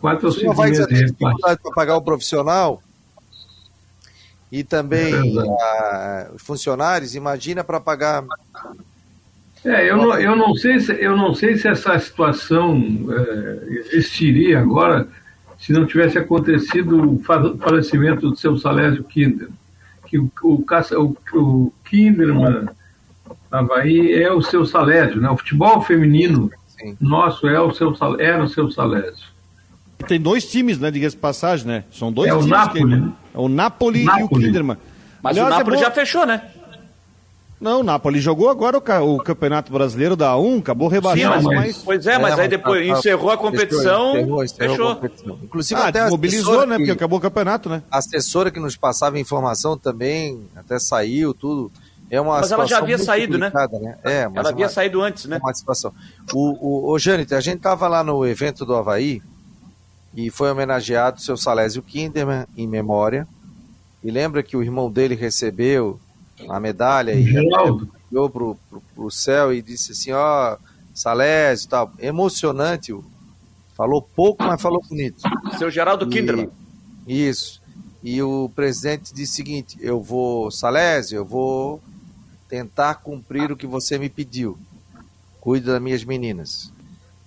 Quatro ou cinco meses de repasse. para pagar o profissional e também é os funcionários, imagina para pagar é, eu não, eu não sei se eu não sei se essa situação é, existiria agora se não tivesse acontecido o falecimento do seu Salésio Kinder, que o, o, o, o Kinderman Havaí é o seu Salésio, né? O futebol feminino Sim. nosso é o seu era o seu Salésio. Tem dois times, né? Diga-se passagem, né? São dois é times. O Napoli, que... né? É o Napoli, Napoli, e o Kinderman. Mas Aliás, o Napoli é já fechou, né? Não, o Napoli jogou agora o, o Campeonato Brasileiro da A1, acabou rebaixando. Sim, mas, Pois é, mas é, aí depois encerrou a competição, encerrou, encerrou fechou. A competição. Inclusive ah, até mobilizou, né, que, porque acabou o campeonato, né? A assessora que nos passava informação também, até saiu, tudo. É uma mas ela já havia saído, né? né? É, mas ela havia uma, saído antes, né? Uma situação. O, o, o Jâniter, a gente estava lá no evento do Havaí e foi homenageado o seu Salésio Kinderman em memória. E lembra que o irmão dele recebeu a medalha e olhou para o céu e disse assim, ó, Salésio tal. Emocionante, falou pouco, mas falou bonito. Seu Geraldo e, Kinderman. Isso. E o presidente disse o seguinte, eu vou, Salésio, eu vou tentar cumprir o que você me pediu. Cuide das minhas meninas.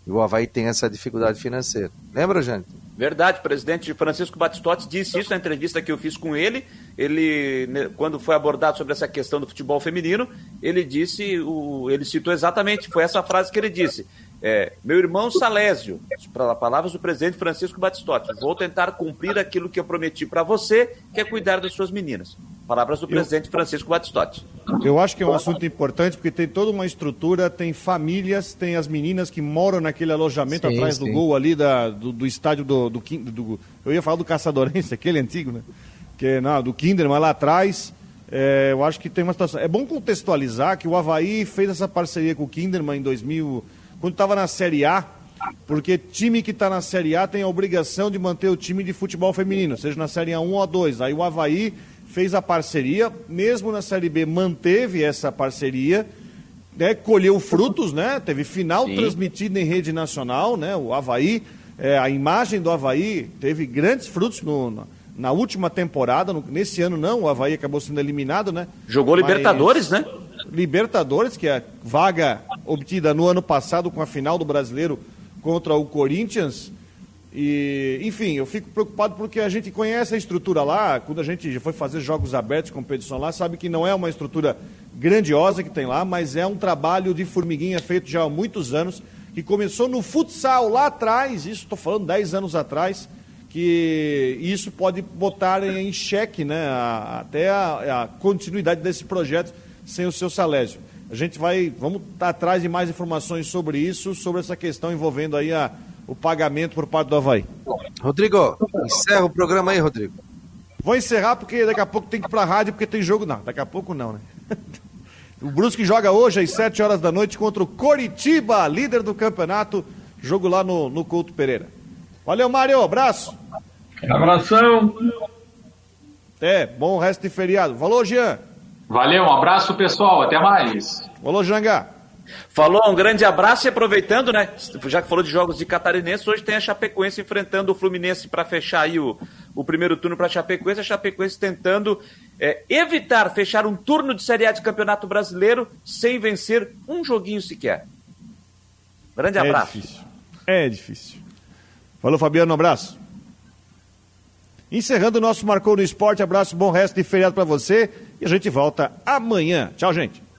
E o Havaí tem essa dificuldade financeira. Lembra, gente? Verdade, o presidente Francisco Batistotti disse isso na entrevista que eu fiz com ele. Ele, né, quando foi abordado sobre essa questão do futebol feminino, ele disse, o, ele citou exatamente, foi essa frase que ele disse. É, meu irmão Salésio, para palavras do presidente Francisco Batistotti, vou tentar cumprir aquilo que eu prometi para você, que é cuidar das suas meninas. Palavras do presidente Francisco Batistotti. Eu acho que é um assunto importante porque tem toda uma estrutura, tem famílias, tem as meninas que moram naquele alojamento sim, atrás sim. do gol ali da, do, do estádio do, do, do, Eu ia falar do Caçadorense, aquele antigo, né? Que, não, do Kinderman lá atrás. É, eu acho que tem uma situação. É bom contextualizar que o Havaí fez essa parceria com o Kinderman em 2000 quando estava na Série A, porque time que está na Série A tem a obrigação de manter o time de futebol feminino, seja na Série A1 ou A2. Aí o Havaí fez a parceria, mesmo na Série B manteve essa parceria, né, colheu frutos, né? Teve final Sim. transmitido em rede nacional, né? O Havaí, é, a imagem do Havaí teve grandes frutos no, na, na última temporada, no, nesse ano não, o Havaí acabou sendo eliminado, né? Jogou Mas, Libertadores, né? Libertadores, que é a vaga obtida no ano passado com a final do Brasileiro contra o Corinthians. E, enfim, eu fico preocupado porque a gente conhece a estrutura lá, quando a gente foi fazer jogos abertos, competição lá, sabe que não é uma estrutura grandiosa que tem lá, mas é um trabalho de formiguinha feito já há muitos anos, que começou no futsal lá atrás, isso estou falando 10 anos atrás, que isso pode botar em xeque né, a, até a, a continuidade desse projeto sem o seu Salésio. A gente vai, vamos estar atrás de mais informações sobre isso, sobre essa questão envolvendo aí a, o pagamento por parte do Havaí. Rodrigo, encerra o programa aí, Rodrigo. Vou encerrar porque daqui a pouco tem que ir para a rádio porque tem jogo. Não, daqui a pouco não, né? o Brusque joga hoje às 7 horas da noite contra o Coritiba, líder do campeonato. Jogo lá no, no Couto Pereira. Valeu, Mário. Abraço. Abração. É, bom resto de feriado. Falou, Jean. Valeu, um abraço pessoal, até mais. Falou, Janga. Falou, um grande abraço e aproveitando, né? Já que falou de jogos de catarinense, hoje tem a Chapecoense enfrentando o Fluminense para fechar aí o, o primeiro turno para a Chapecoense. A Chapecoense tentando é, evitar fechar um turno de Série A de Campeonato Brasileiro sem vencer um joguinho sequer. Grande abraço. É difícil. É difícil. Falou, Fabiano, um abraço. Encerrando o nosso Marcou no Esporte, abraço, bom resto de feriado para você e a gente volta amanhã. Tchau, gente.